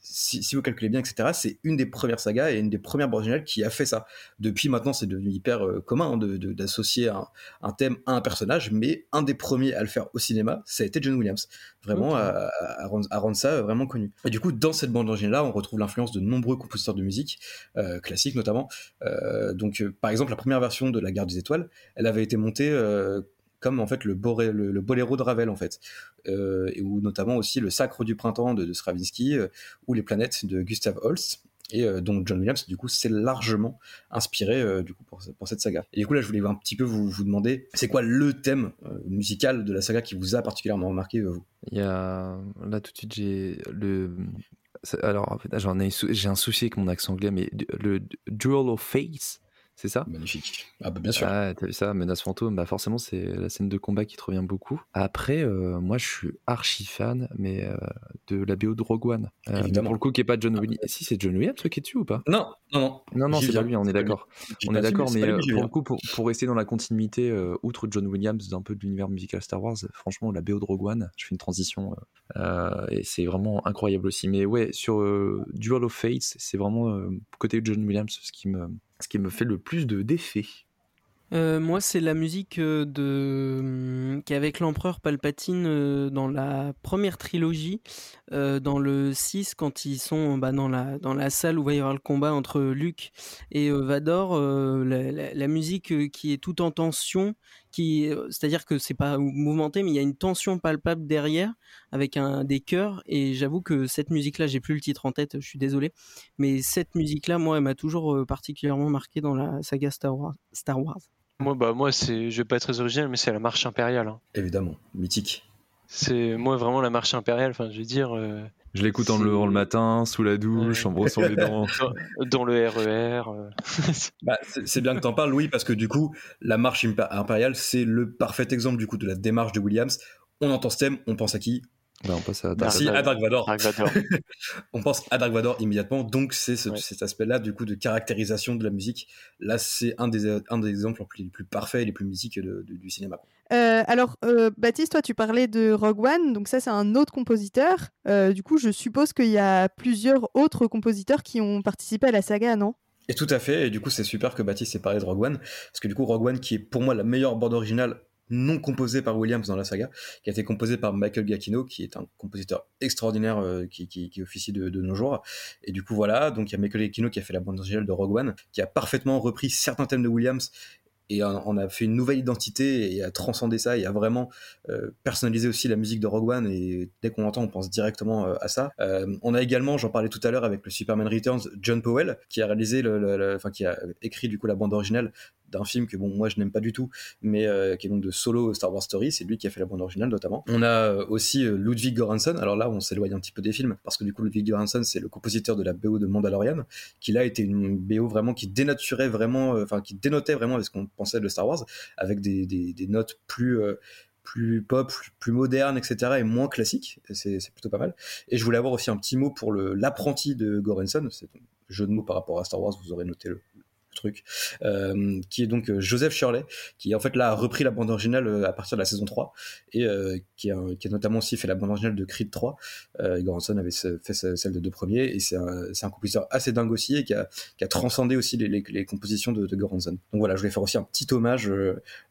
si, si vous calculez bien etc c'est une des premières sagas et une des premières bandes originales qui a fait ça. Depuis maintenant c'est devenu hyper euh, commun hein, d'associer un, un thème à un personnage mais un des premiers à le faire au cinéma ça a été John Williams. Vraiment à, à- à rendre, ça vraiment connu. Et du coup dans cette bande originale là on retrouve l'influence de nombreux compositeurs de musique euh, classiques notamment. Euh, donc euh, par exemple la première version de la Guerre des Étoiles elle avait été montée euh, comme en fait le, boléro de Ravel en fait, euh, ou notamment aussi le Sacre du printemps de, Stravinsky euh, ou les planètes de Gustav Holst. Et euh, donc John Williams, du coup, s'est largement inspiré euh, du coup pour, cette saga. Et du coup là, je voulais un petit peu vous, demander, c'est quoi le thème musical de la saga qui vous a particulièrement marqué vous? Il y a là tout de suite j'ai le alors j'ai un souci avec mon accent anglais mais le Duel of Fates c'est ça? Magnifique. Ah bah bien sûr. Ah, t'as vu ça, Menace Fantôme, bah forcément c'est la scène de combat qui te revient beaucoup. Après, euh, moi je suis archi fan, mais euh, de la BO de Rogue One. Euh, pour le coup, qui est pas John Williams. Si c'est John Williams qui est dessus ou pas? Non, non, non. Non, non, c'est pas lui, on est d'accord. On est mais d'accord, mais pour le coup, pour, pour rester dans la continuité, outre John Williams, d'un peu de l'univers musical Star Wars, franchement, la BO de Rogue One, je fais une transition, et c'est vraiment incroyable aussi. Mais ouais, sur Duel of Fates, c'est vraiment côté John Williams ce qui me, ce qui me fait le plus de d'effet. Euh, moi, c'est la musique euh, de hum, qui est avec l'empereur Palpatine euh, dans la première trilogie, euh, dans le 6 quand ils sont bah, dans la salle où va y avoir le combat entre Luke et Vador, la, la- musique qui est tout en tension, qui euh, c'est-à-dire que c'est pas mouvementé, mais il y a une tension palpable derrière avec un des chœurs et j'avoue que cette musique-là, j'ai plus le titre en tête, je suis désolé, mais cette musique-là, moi, elle m'a toujours euh, particulièrement marqué dans la saga Star Wars. Star Wars. Moi, bah, moi c'est, je vais pas être très original, mais c'est la marche impériale. hein. Évidemment, mythique. C'est moi vraiment la marche impériale. Enfin, je veux dire. euh, Je l'écoute en levant le matin, sous la douche, en brossant les dents. dans, le RER. euh. Bah, c'est bien que t'en parles, Louis, parce que du coup, la marche impériale, c'est le parfait exemple du coup de la démarche de Williams. On entend ce thème, on pense à qui? Bah, on passe à Merci Dark à Dark Vador. Dark Vador. on pense à Dark Vador immédiatement. Donc c'est ce- Ouais. cet aspect-là du coup de caractérisation de la musique. Là, c'est un des un des exemples les plus, les plus parfaits et les plus mythiques de- de- du cinéma. Euh, alors, euh, Baptiste, toi, tu parlais de Rogue One, donc ça, c'est un autre compositeur. Euh, du coup, je suppose qu'il y a plusieurs autres compositeurs qui ont participé à la saga, non? Et tout à fait. Et du coup, c'est super que Baptiste ait parlé de Rogue One, parce que du coup, Rogue One, qui est pour moi la meilleure bande originale non composée par Williams dans la saga, qui a été composée par Michael Giacchino, qui est un compositeur extraordinaire euh, qui, qui, qui officie de, nos jours. Et du coup, voilà. Donc, il y a Michael Giacchino qui a fait la bande originale de Rogue One, qui a parfaitement repris certains thèmes de Williams et on a fait une nouvelle identité et a transcendé ça et a vraiment euh, personnalisé aussi la musique de Rogue One et dès qu'on l'entend on pense directement euh, à ça on a également j'en parlais tout à l'heure avec le Superman Returns John Powell qui a réalisé le- enfin qui a écrit du coup la bande originale d'un film que bon moi je n'aime pas du tout mais euh, qui est donc de Solo Star Wars Story c'est lui qui a fait la bande originale notamment on a euh, aussi euh, Ludwig Göransson alors là on s'éloigne un petit peu des films parce que du coup Ludwig Göransson c'est le compositeur de la BO de Mandalorian qui là était une BO vraiment qui dénaturait vraiment enfin qui dénotait vraiment ce qu'on pensait de Star Wars avec des, des, notes plus plus pop, plus, moderne, etc. et moins classique. C'est plutôt pas mal. Et je voulais avoir aussi un petit mot pour l'apprenti de Goranson. C'est un jeu de mots par rapport à Star Wars. Vous aurez noté le, truc. Euh, qui est donc euh, Joseph Shirley, qui en fait là a repris la bande originale euh, à partir de la saison 3 et qui, a, notamment aussi fait la bande originale de Creed 3. Euh, Goranson avait fait ce- celle de deux premiers et c'est un, compositeur assez dingue aussi et qui a, transcendé aussi les, compositions de, de Goranson. Donc voilà, je voulais faire aussi un petit hommage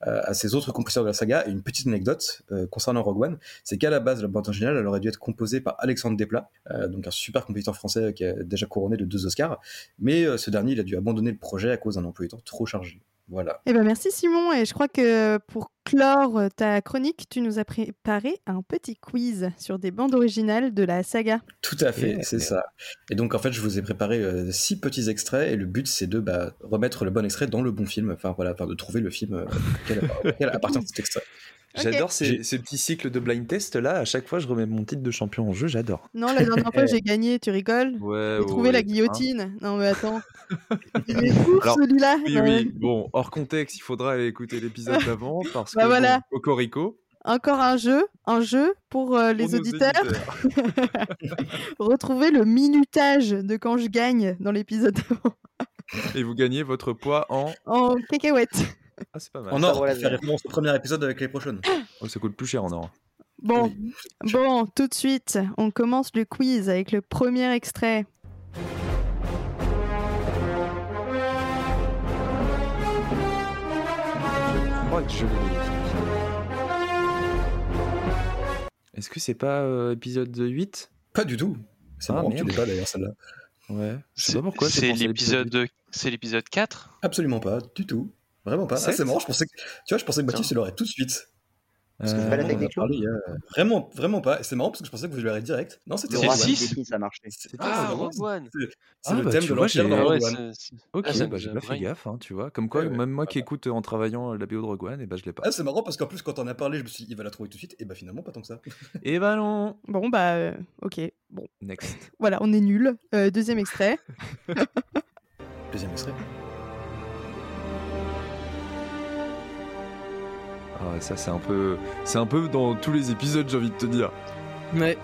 à ces autres compositeurs de la saga. Et une petite anecdote concernant Rogue One, c'est qu'à la base, la bande originale, elle aurait dû être composée par Alexandre Desplat, donc un super compositeur français qui a déjà couronné de deux Oscars. Mais ce dernier, il a dû abandonner le projet à cause d'un emploi du temps trop chargé. Voilà. Eh ben merci Simon, et je crois que pour clore ta chronique, tu nous as préparé un petit quiz sur des bandes originales de la saga. Tout à fait, c'est ça. Et donc en fait, je vous ai préparé euh, six petits extraits et le but c'est de bah, remettre le bon extrait dans le bon film. Enfin voilà, enfin, de trouver le film euh, auquel appartient cet extrait. J'adore ces, petits cycles de blind test là. À chaque fois, je remets mon titre de champion en jeu. J'adore. Non, la dernière fois j'ai gagné, tu rigoles? Ouais, J'ai trouvé ouais, la hein. guillotine. Non mais attends. Il est Alors, celui-là. Oui, Euh, oui. Bon, hors contexte, il faudra aller écouter l'épisode d'avant parce Bah que voilà. bon, Cocorico. Encore un jeu, un jeu pour euh, les pour auditeurs. auditeurs. Retrouver le minutage de quand je gagne dans l'épisode d'avant. Et vous gagnez votre poids en. en cacahuète. Ah, c'est pas mal. En Ça, or, voilà, faire référence au premier épisode avec les prochaines. Oh, ça coûte plus cher en or. Bon, bon, tout de suite, on commence le quiz avec le premier extrait. Oh, je. Est-ce que c'est pas euh, épisode 8 Pas du tout. C'est Ah, marrant tu pas d'ailleurs celle-là. Ouais. Je sais pas pourquoi. l'épisode, c'est l'épisode 4 Absolument pas, du tout. Vraiment pas. Ah, c'est marrant, je pensais que, tu vois, je pensais que Baptiste il l'aurait tout de suite. Parce que Euh, pas la vraiment, on en a technique, parlé il y a- Vraiment, vraiment pas. Et C'est marrant parce que je pensais que vous l'auriez direct. Non, c'était Rogue le One. six ça. C'était Ah, Rogue One. C'est c'est Ah, le bah, thème tu de dans Rogue One. c'est- Ok, ah, bah me j'ai pas fait gaffe, hein, tu vois. Comme quoi, même moi qui écoute en travaillant la BO de Rogue One, et bah je l'ai pas. Ah, c'est marrant parce qu'en plus, quand on a parlé, je me suis dit, il va la trouver tout de suite. Et bah finalement, pas tant que ça. Et bah non Bon, bah, euh, ok. Bon, Next. voilà, on est nul. Euh, deuxième extrait. Deuxième extrait. Ah ouais, ça c'est un peu. C'est un peu dans tous les épisodes, j'ai envie de te dire. Ouais.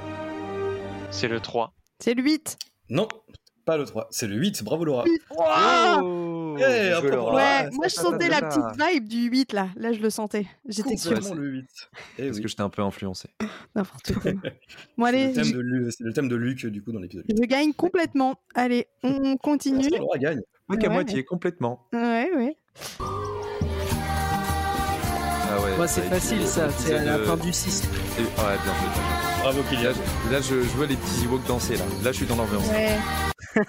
C'est le 3. C'est le 8. Non, pas le 3. C'est le 8. Bravo Laura. Ouah Oh Eh, un joué, peu Laura. Ouais, moi je sentais la petite vibe du 8 là. Là, je le sentais. J'étais sûre. Complètement le 8. Eh Parce oui. que j'étais un peu influencé. N'importe quoi. Bon, C'est allez, le, je, le thème de Luc, du coup, dans l'épisode 8. je gagne complètement. Allez, on continue. Laura gagne. Pas qu'à Ouais. moitié, complètement. Ouais, ouais. Ouais. Moi, c'est facile ça, c'est à la épisodes, fin du 6. euh, et- Ouais, bien joué. bien joué. Bravo Là, Kylian. je- là, je, je vois les petits Ewoks danser là. Là, je suis dans l'ambiance. Ouais.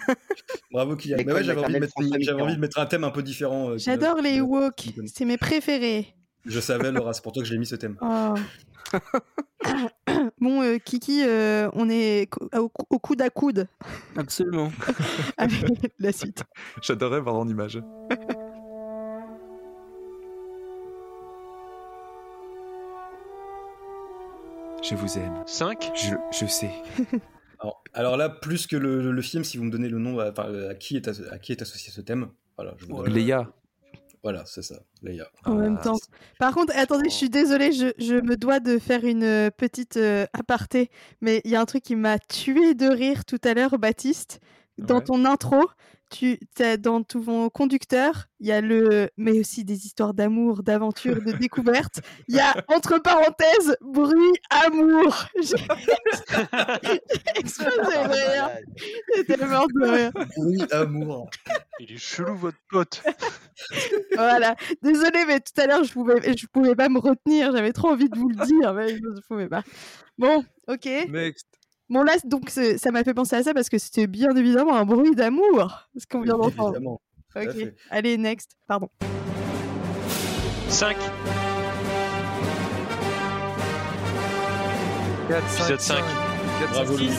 Bravo Kylian. Mais ouais, j'avais envie, de mettre- François j'avais envie Mitterrand. de mettre un thème un peu différent. euh, J'adore les Ewoks. C'est mes préférés. Je savais, Laura, c'est pour toi que je l'ai mis ce thème. Oh. bon, euh, Kiki, euh, on est au, au coude à coude Absolument. avec la suite. J'adorerais voir en image. Je vous aime. 5 je, je sais. alors, alors, là, plus que le, le, film, si vous me donnez le nom, à, à, qui, est à qui est associé ce thème voilà, je vous donne Léa. Voilà, c'est ça, Léa. En ah, même temps. Par contre, attendez, je suis désolée, je, je, me dois de faire une petite euh, aparté, mais il y a un truc qui m'a tué de rire tout à l'heure, Baptiste. Dans ouais. ton intro, tu as dans ton conducteur, il y a le, mais aussi des histoires d'amour, d'aventure, de découverte. Il y a entre parenthèses bruit amour. J'ai explosé de rire. J'étais morte de rire. Bruit amour. Il est chelou votre pote. voilà. Désolé, mais tout à l'heure je pouvais, je pouvais pas me retenir. J'avais trop envie de vous le dire, mais je pouvais pas. Bon, ok. Next. Bon là, donc ça m'a fait penser à ça parce que c'était bien évidemment un bruit d'amour, ce qu'on vient d'entendre. Ok, allez, next, pardon. 5 4, 5, 5. 4, Bravo, 6. Louis.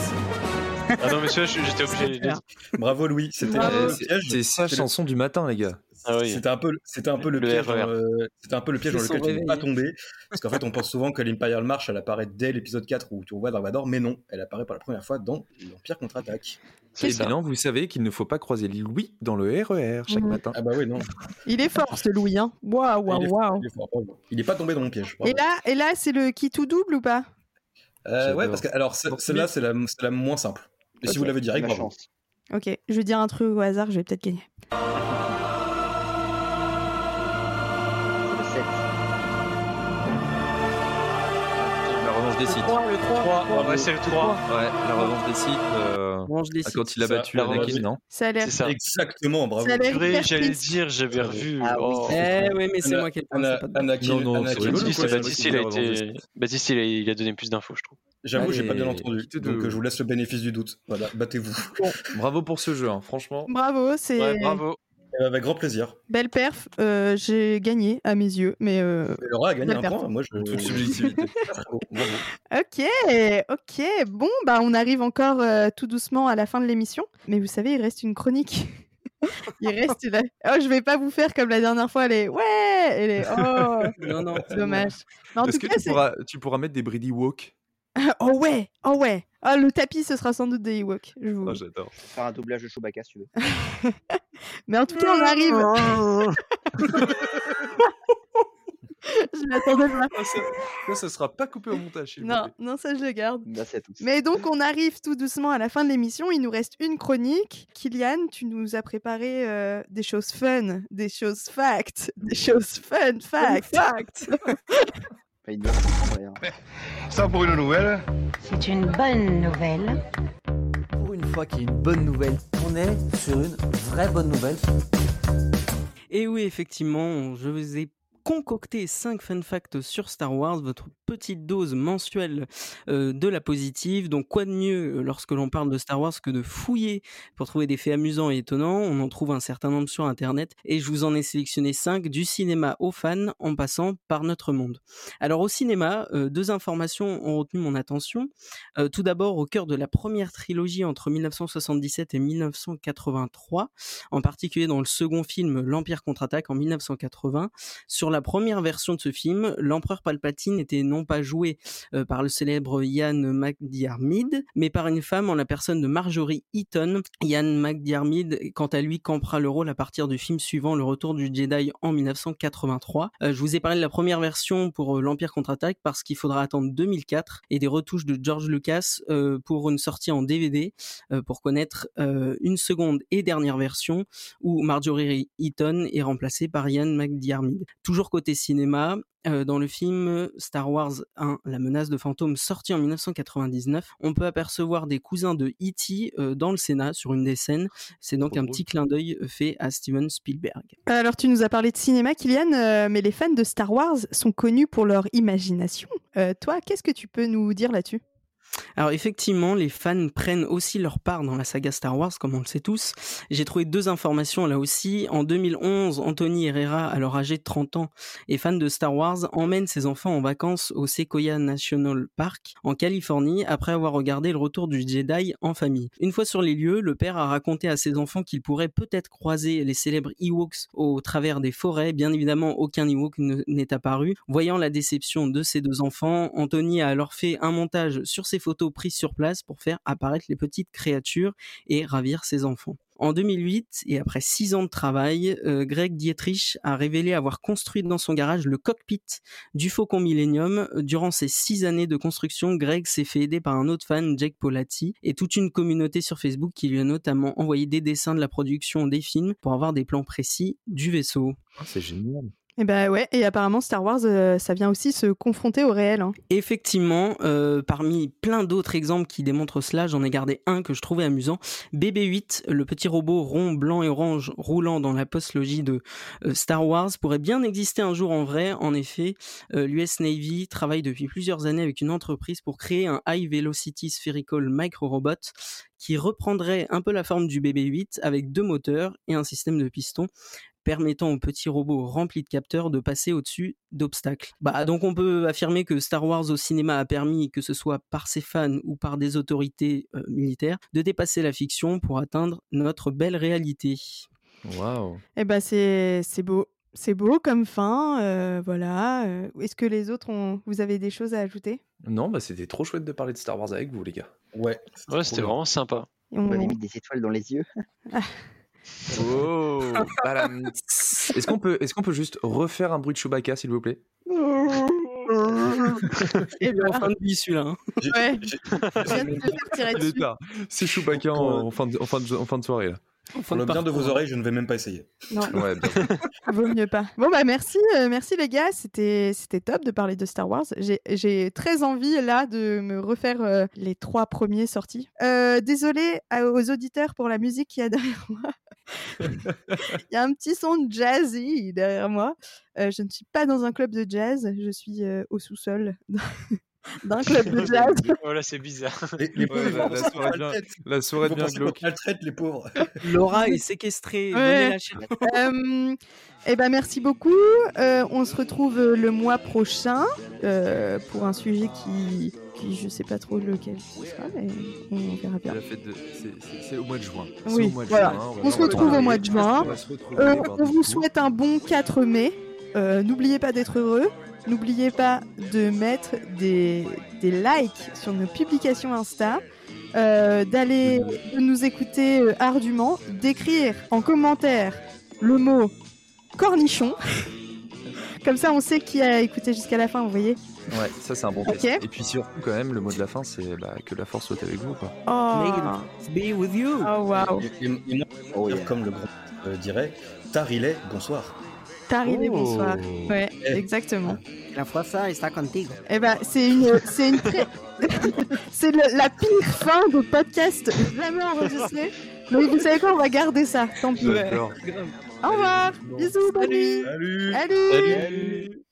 Ah non, monsieur, j'étais obligé de dire. Bravo, Louis. C'était sa chanson du matin, les gars. Ah oui. C'était un peu, c'était un peu le, Le piège, euh, c'était un peu le piège dans lequel tu n'es pas tombé, parce qu'en fait, on pense souvent que l'Imperial March, elle apparaît dès l'épisode 4 où tu revois Dark Vador, mais non, elle apparaît pour la première fois dans l'Empire contre-attaque. Et maintenant, vous savez qu'il ne faut pas croiser Louis dans le RER chaque Mhm. matin. Ah bah oui, non. Il est fort ce Louis, hein. Waouh, il, waouh, waouh. il est fort, bravo. Il est pas tombé dans mon piège. bravo. Et là, et là, c'est le qui tout double ou pas? Euh, ouais, parce que alors celle-là, c'est la, moins simple. Et si vous l'avez direct, La bravo. chance. Ok, je vais dire un truc au hasard, je vais peut-être gagner. Des sites. 3, ouais, c'est le 3. Ouais, la revanche des sites. euh, des ah, quand il a Ça, battu la Anakin, non Ça a l'air. C'est ça. Exactement, bravo. J'allais dire, j'avais revu. Ah oui. Oh. Eh oui, mais c'est moi qui ai Anakin, Non, non, Baptiste, il a été. Baptiste, il a, donné plus d'infos, je trouve. J'avoue, j'ai pas bien entendu. Donc euh, je vous laisse le bénéfice du doute. Voilà, battez-vous. Bravo pour ce jeu, hein, franchement. Bravo, c'est bravo. Euh, Avec grand plaisir. belle perf. Euh, J'ai gagné à mes yeux, mais euh, Laura a gagné un perf. point. Moi, je. Toute subjectivité. Ok, ok. Bon, bah on arrive encore euh, tout doucement à la fin de l'émission. Mais vous savez, il reste une chronique. il reste là. Oh, je vais pas vous faire comme la dernière fois. Elle est ouais, elle est oh, Non, non. c'est dommage. Est-ce tout que cas, tu pourras, tu pourras mettre des Brady Walk oh ouais, oh ouais. Oh le tapis, ce sera sans doute des Ewoks. Je vous... Ah, J'adore. Faire un doublage de Chewbacca si tu veux. Mais en tout cas, on arrive. je m'attendais pas. Ah, ça, ça, sera pas coupé au montage. Non, non, ça je le garde. Merci à tous. Mais donc, on arrive tout doucement à la fin de l'émission. Il nous reste une chronique. Kylian, tu nous as préparé euh, des choses fun, des choses facts, des choses fun une bonne rien. Ça pour une nouvelle. C'est une bonne nouvelle. Fois qu'il y a une bonne nouvelle, on est sur une vraie bonne nouvelle. Et oui, effectivement, je vous ai concocté 5 fun facts sur Star Wars, votre petite dose mensuelle euh, de la positive. Donc quoi de mieux euh, lorsque l'on parle de Star Wars que de fouiller pour trouver des faits amusants et étonnants? On en trouve un certain nombre sur Internet et je vous en ai sélectionné 5 du cinéma aux fans en passant par notre monde. Alors au cinéma, euh, deux informations ont retenu mon attention. Tout d'abord, au cœur de la première trilogie entre 1977 et 1983, en particulier dans le second film L'Empire contre-attaque en 1980. Sur la première version de ce film, l'empereur Palpatine était non pas joué euh, par le célèbre Ian McDiarmid, mais par une femme en la personne de Marjorie Eaton. Ian McDiarmid, quant à lui, campera le rôle à partir du film suivant Le Retour du Jedi en 1983. Euh, je vous ai parlé de la première version pour euh, l'Empire contre-attaque parce qu'il faudra attendre 2004 et des retouches de George Lucas pour une sortie en DVD pour connaître une seconde et dernière version où Marjorie Eaton est remplacée par Ian McDiarmid. Toujours côté cinéma, euh, dans le film Star Wars 1, La menace de fantôme, sorti en 1999, on peut apercevoir des cousins de E.T. euh, dans le Sénat sur une des scènes. C'est donc un petit clin d'œil fait à Steven Spielberg. Alors, tu nous as parlé de cinéma, Kylian, euh, mais les fans de Star Wars sont connus pour leur imagination. Euh, toi, qu'est-ce que tu peux nous dire là-dessus? Alors effectivement, les fans prennent aussi leur part dans la saga Star Wars, comme on le sait tous. J'ai trouvé deux informations là aussi. En 2011, Anthony Herrera, alors âgé de 30 ans et fan de Star Wars, emmène ses enfants en vacances au Sequoia National Park en Californie après avoir regardé le retour du Jedi en famille. Une fois sur les lieux, le père a raconté à ses enfants qu'il pourrait peut-être croiser les célèbres Ewoks au travers des forêts. Bien évidemment, aucun Ewok n'est apparu. Voyant la déception de ses deux enfants, Anthony a alors fait un montage sur ses photos prises sur place pour faire apparaître les petites créatures et ravir ses enfants. En 2008, et après six ans de travail, euh, Greg Dietrich a révélé avoir construit dans son garage le cockpit du Faucon Millennium. Durant ces six années de construction, Greg s'est fait aider par un autre fan, Jake Polati, et toute une communauté sur Facebook qui lui a notamment envoyé des dessins de la production des films pour avoir des plans précis du vaisseau. Ah, c'est génial. Et bah ouais, et apparemment Star Wars, euh, ça vient aussi se confronter au réel. Hein. Effectivement, euh, parmi plein d'autres exemples qui démontrent cela, j'en ai gardé un que je trouvais amusant. BB-8, le petit robot rond, blanc et orange roulant dans la post-logie de euh, Star Wars, pourrait bien exister un jour en vrai. En effet, l'US Navy travaille depuis plusieurs années avec une entreprise pour créer un High Velocity Spherical Micro-Robot qui reprendrait un peu la forme du BB-8 avec deux moteurs et un système de pistons permettant aux petits robots remplis de capteurs de passer au-dessus d'obstacles. Bah, donc on peut affirmer que Star Wars au cinéma a permis, que ce soit par ses fans ou par des autorités euh, militaires, de dépasser la fiction pour atteindre notre belle réalité. Waouh Eh ben c'est beau. C'est beau comme fin, euh, voilà. Euh, est-ce que les autres ont, vous avez des choses à ajouter? Non, bah c'était trop chouette de parler de Star Wars avec vous les gars. Ouais, ouais c'était vraiment sympa. On va mis des étoiles dans les yeux. Oh Est-ce qu'on peut, est qu'on peut juste refaire un bruit de Chewbacca, s'il vous plaît Et bien en fin de vie celui-là. Hein. Ouais. Je viens de te faire tirer dessus. C'est Chewbacca en, en, fin de, en, fin de, en fin de soirée là. Pour le bien de vos oreilles, je ne vais même pas essayer. Non. Ouais, Vaut mieux pas. Bon bah merci, euh, merci les gars, c'était c'était top de parler de Star Wars. J'ai très envie là de me refaire euh, les trois premiers sortis. Euh, désolé aux auditeurs pour la musique qu'il y a derrière moi. Il y a un petit son jazzy derrière moi. je ne suis pas dans un club de jazz, je suis au sous-sol d'un club de jazz. Voilà, c'est bizarre. Les, les pauvres, la, la, soirée bien, la soirée bien glauque. maltraite les pauvres. Laura est séquestrée. Ouais. euh, eh ben merci beaucoup. Euh, on se retrouve le mois prochain euh, pour un sujet qui, qui je sais pas trop lequel ce sera, mais on verra bien. C'est au mois de juin. Oui, au mois de voilà. juin. On, on se retrouve au mois de juin. Euh, on vous souhaite un bon 4 mai. N'oubliez pas d'être heureux. N'oubliez pas de mettre des, des, likes sur nos publications Insta, euh, d'aller nous écouter euh, ardument, d'écrire en commentaire le mot cornichon. Comme ça, on sait qui a écouté jusqu'à la fin, vous voyez Ouais, ça c'est un bon test. Okay. Et puis surtout, quand même, le mot de la fin, c'est bah, que la force soit avec vous. Quoi. Oh, be with you. Oh, wow. Et, et, et moi, oh, yeah. comme le groupe euh, dirait, Tarilé, bonsoir. Tarilé, Oh. bonsoir. Ouais, exactement. La fuerza está contigo. Eh ben, c'est une, c'est une très... c'est la pire fin de podcast jamais enregistrée. Mais vous savez quoi, on va garder ça. Tant pis. Au revoir. Bisous, bonne nuit. Salut. Salut. Salut.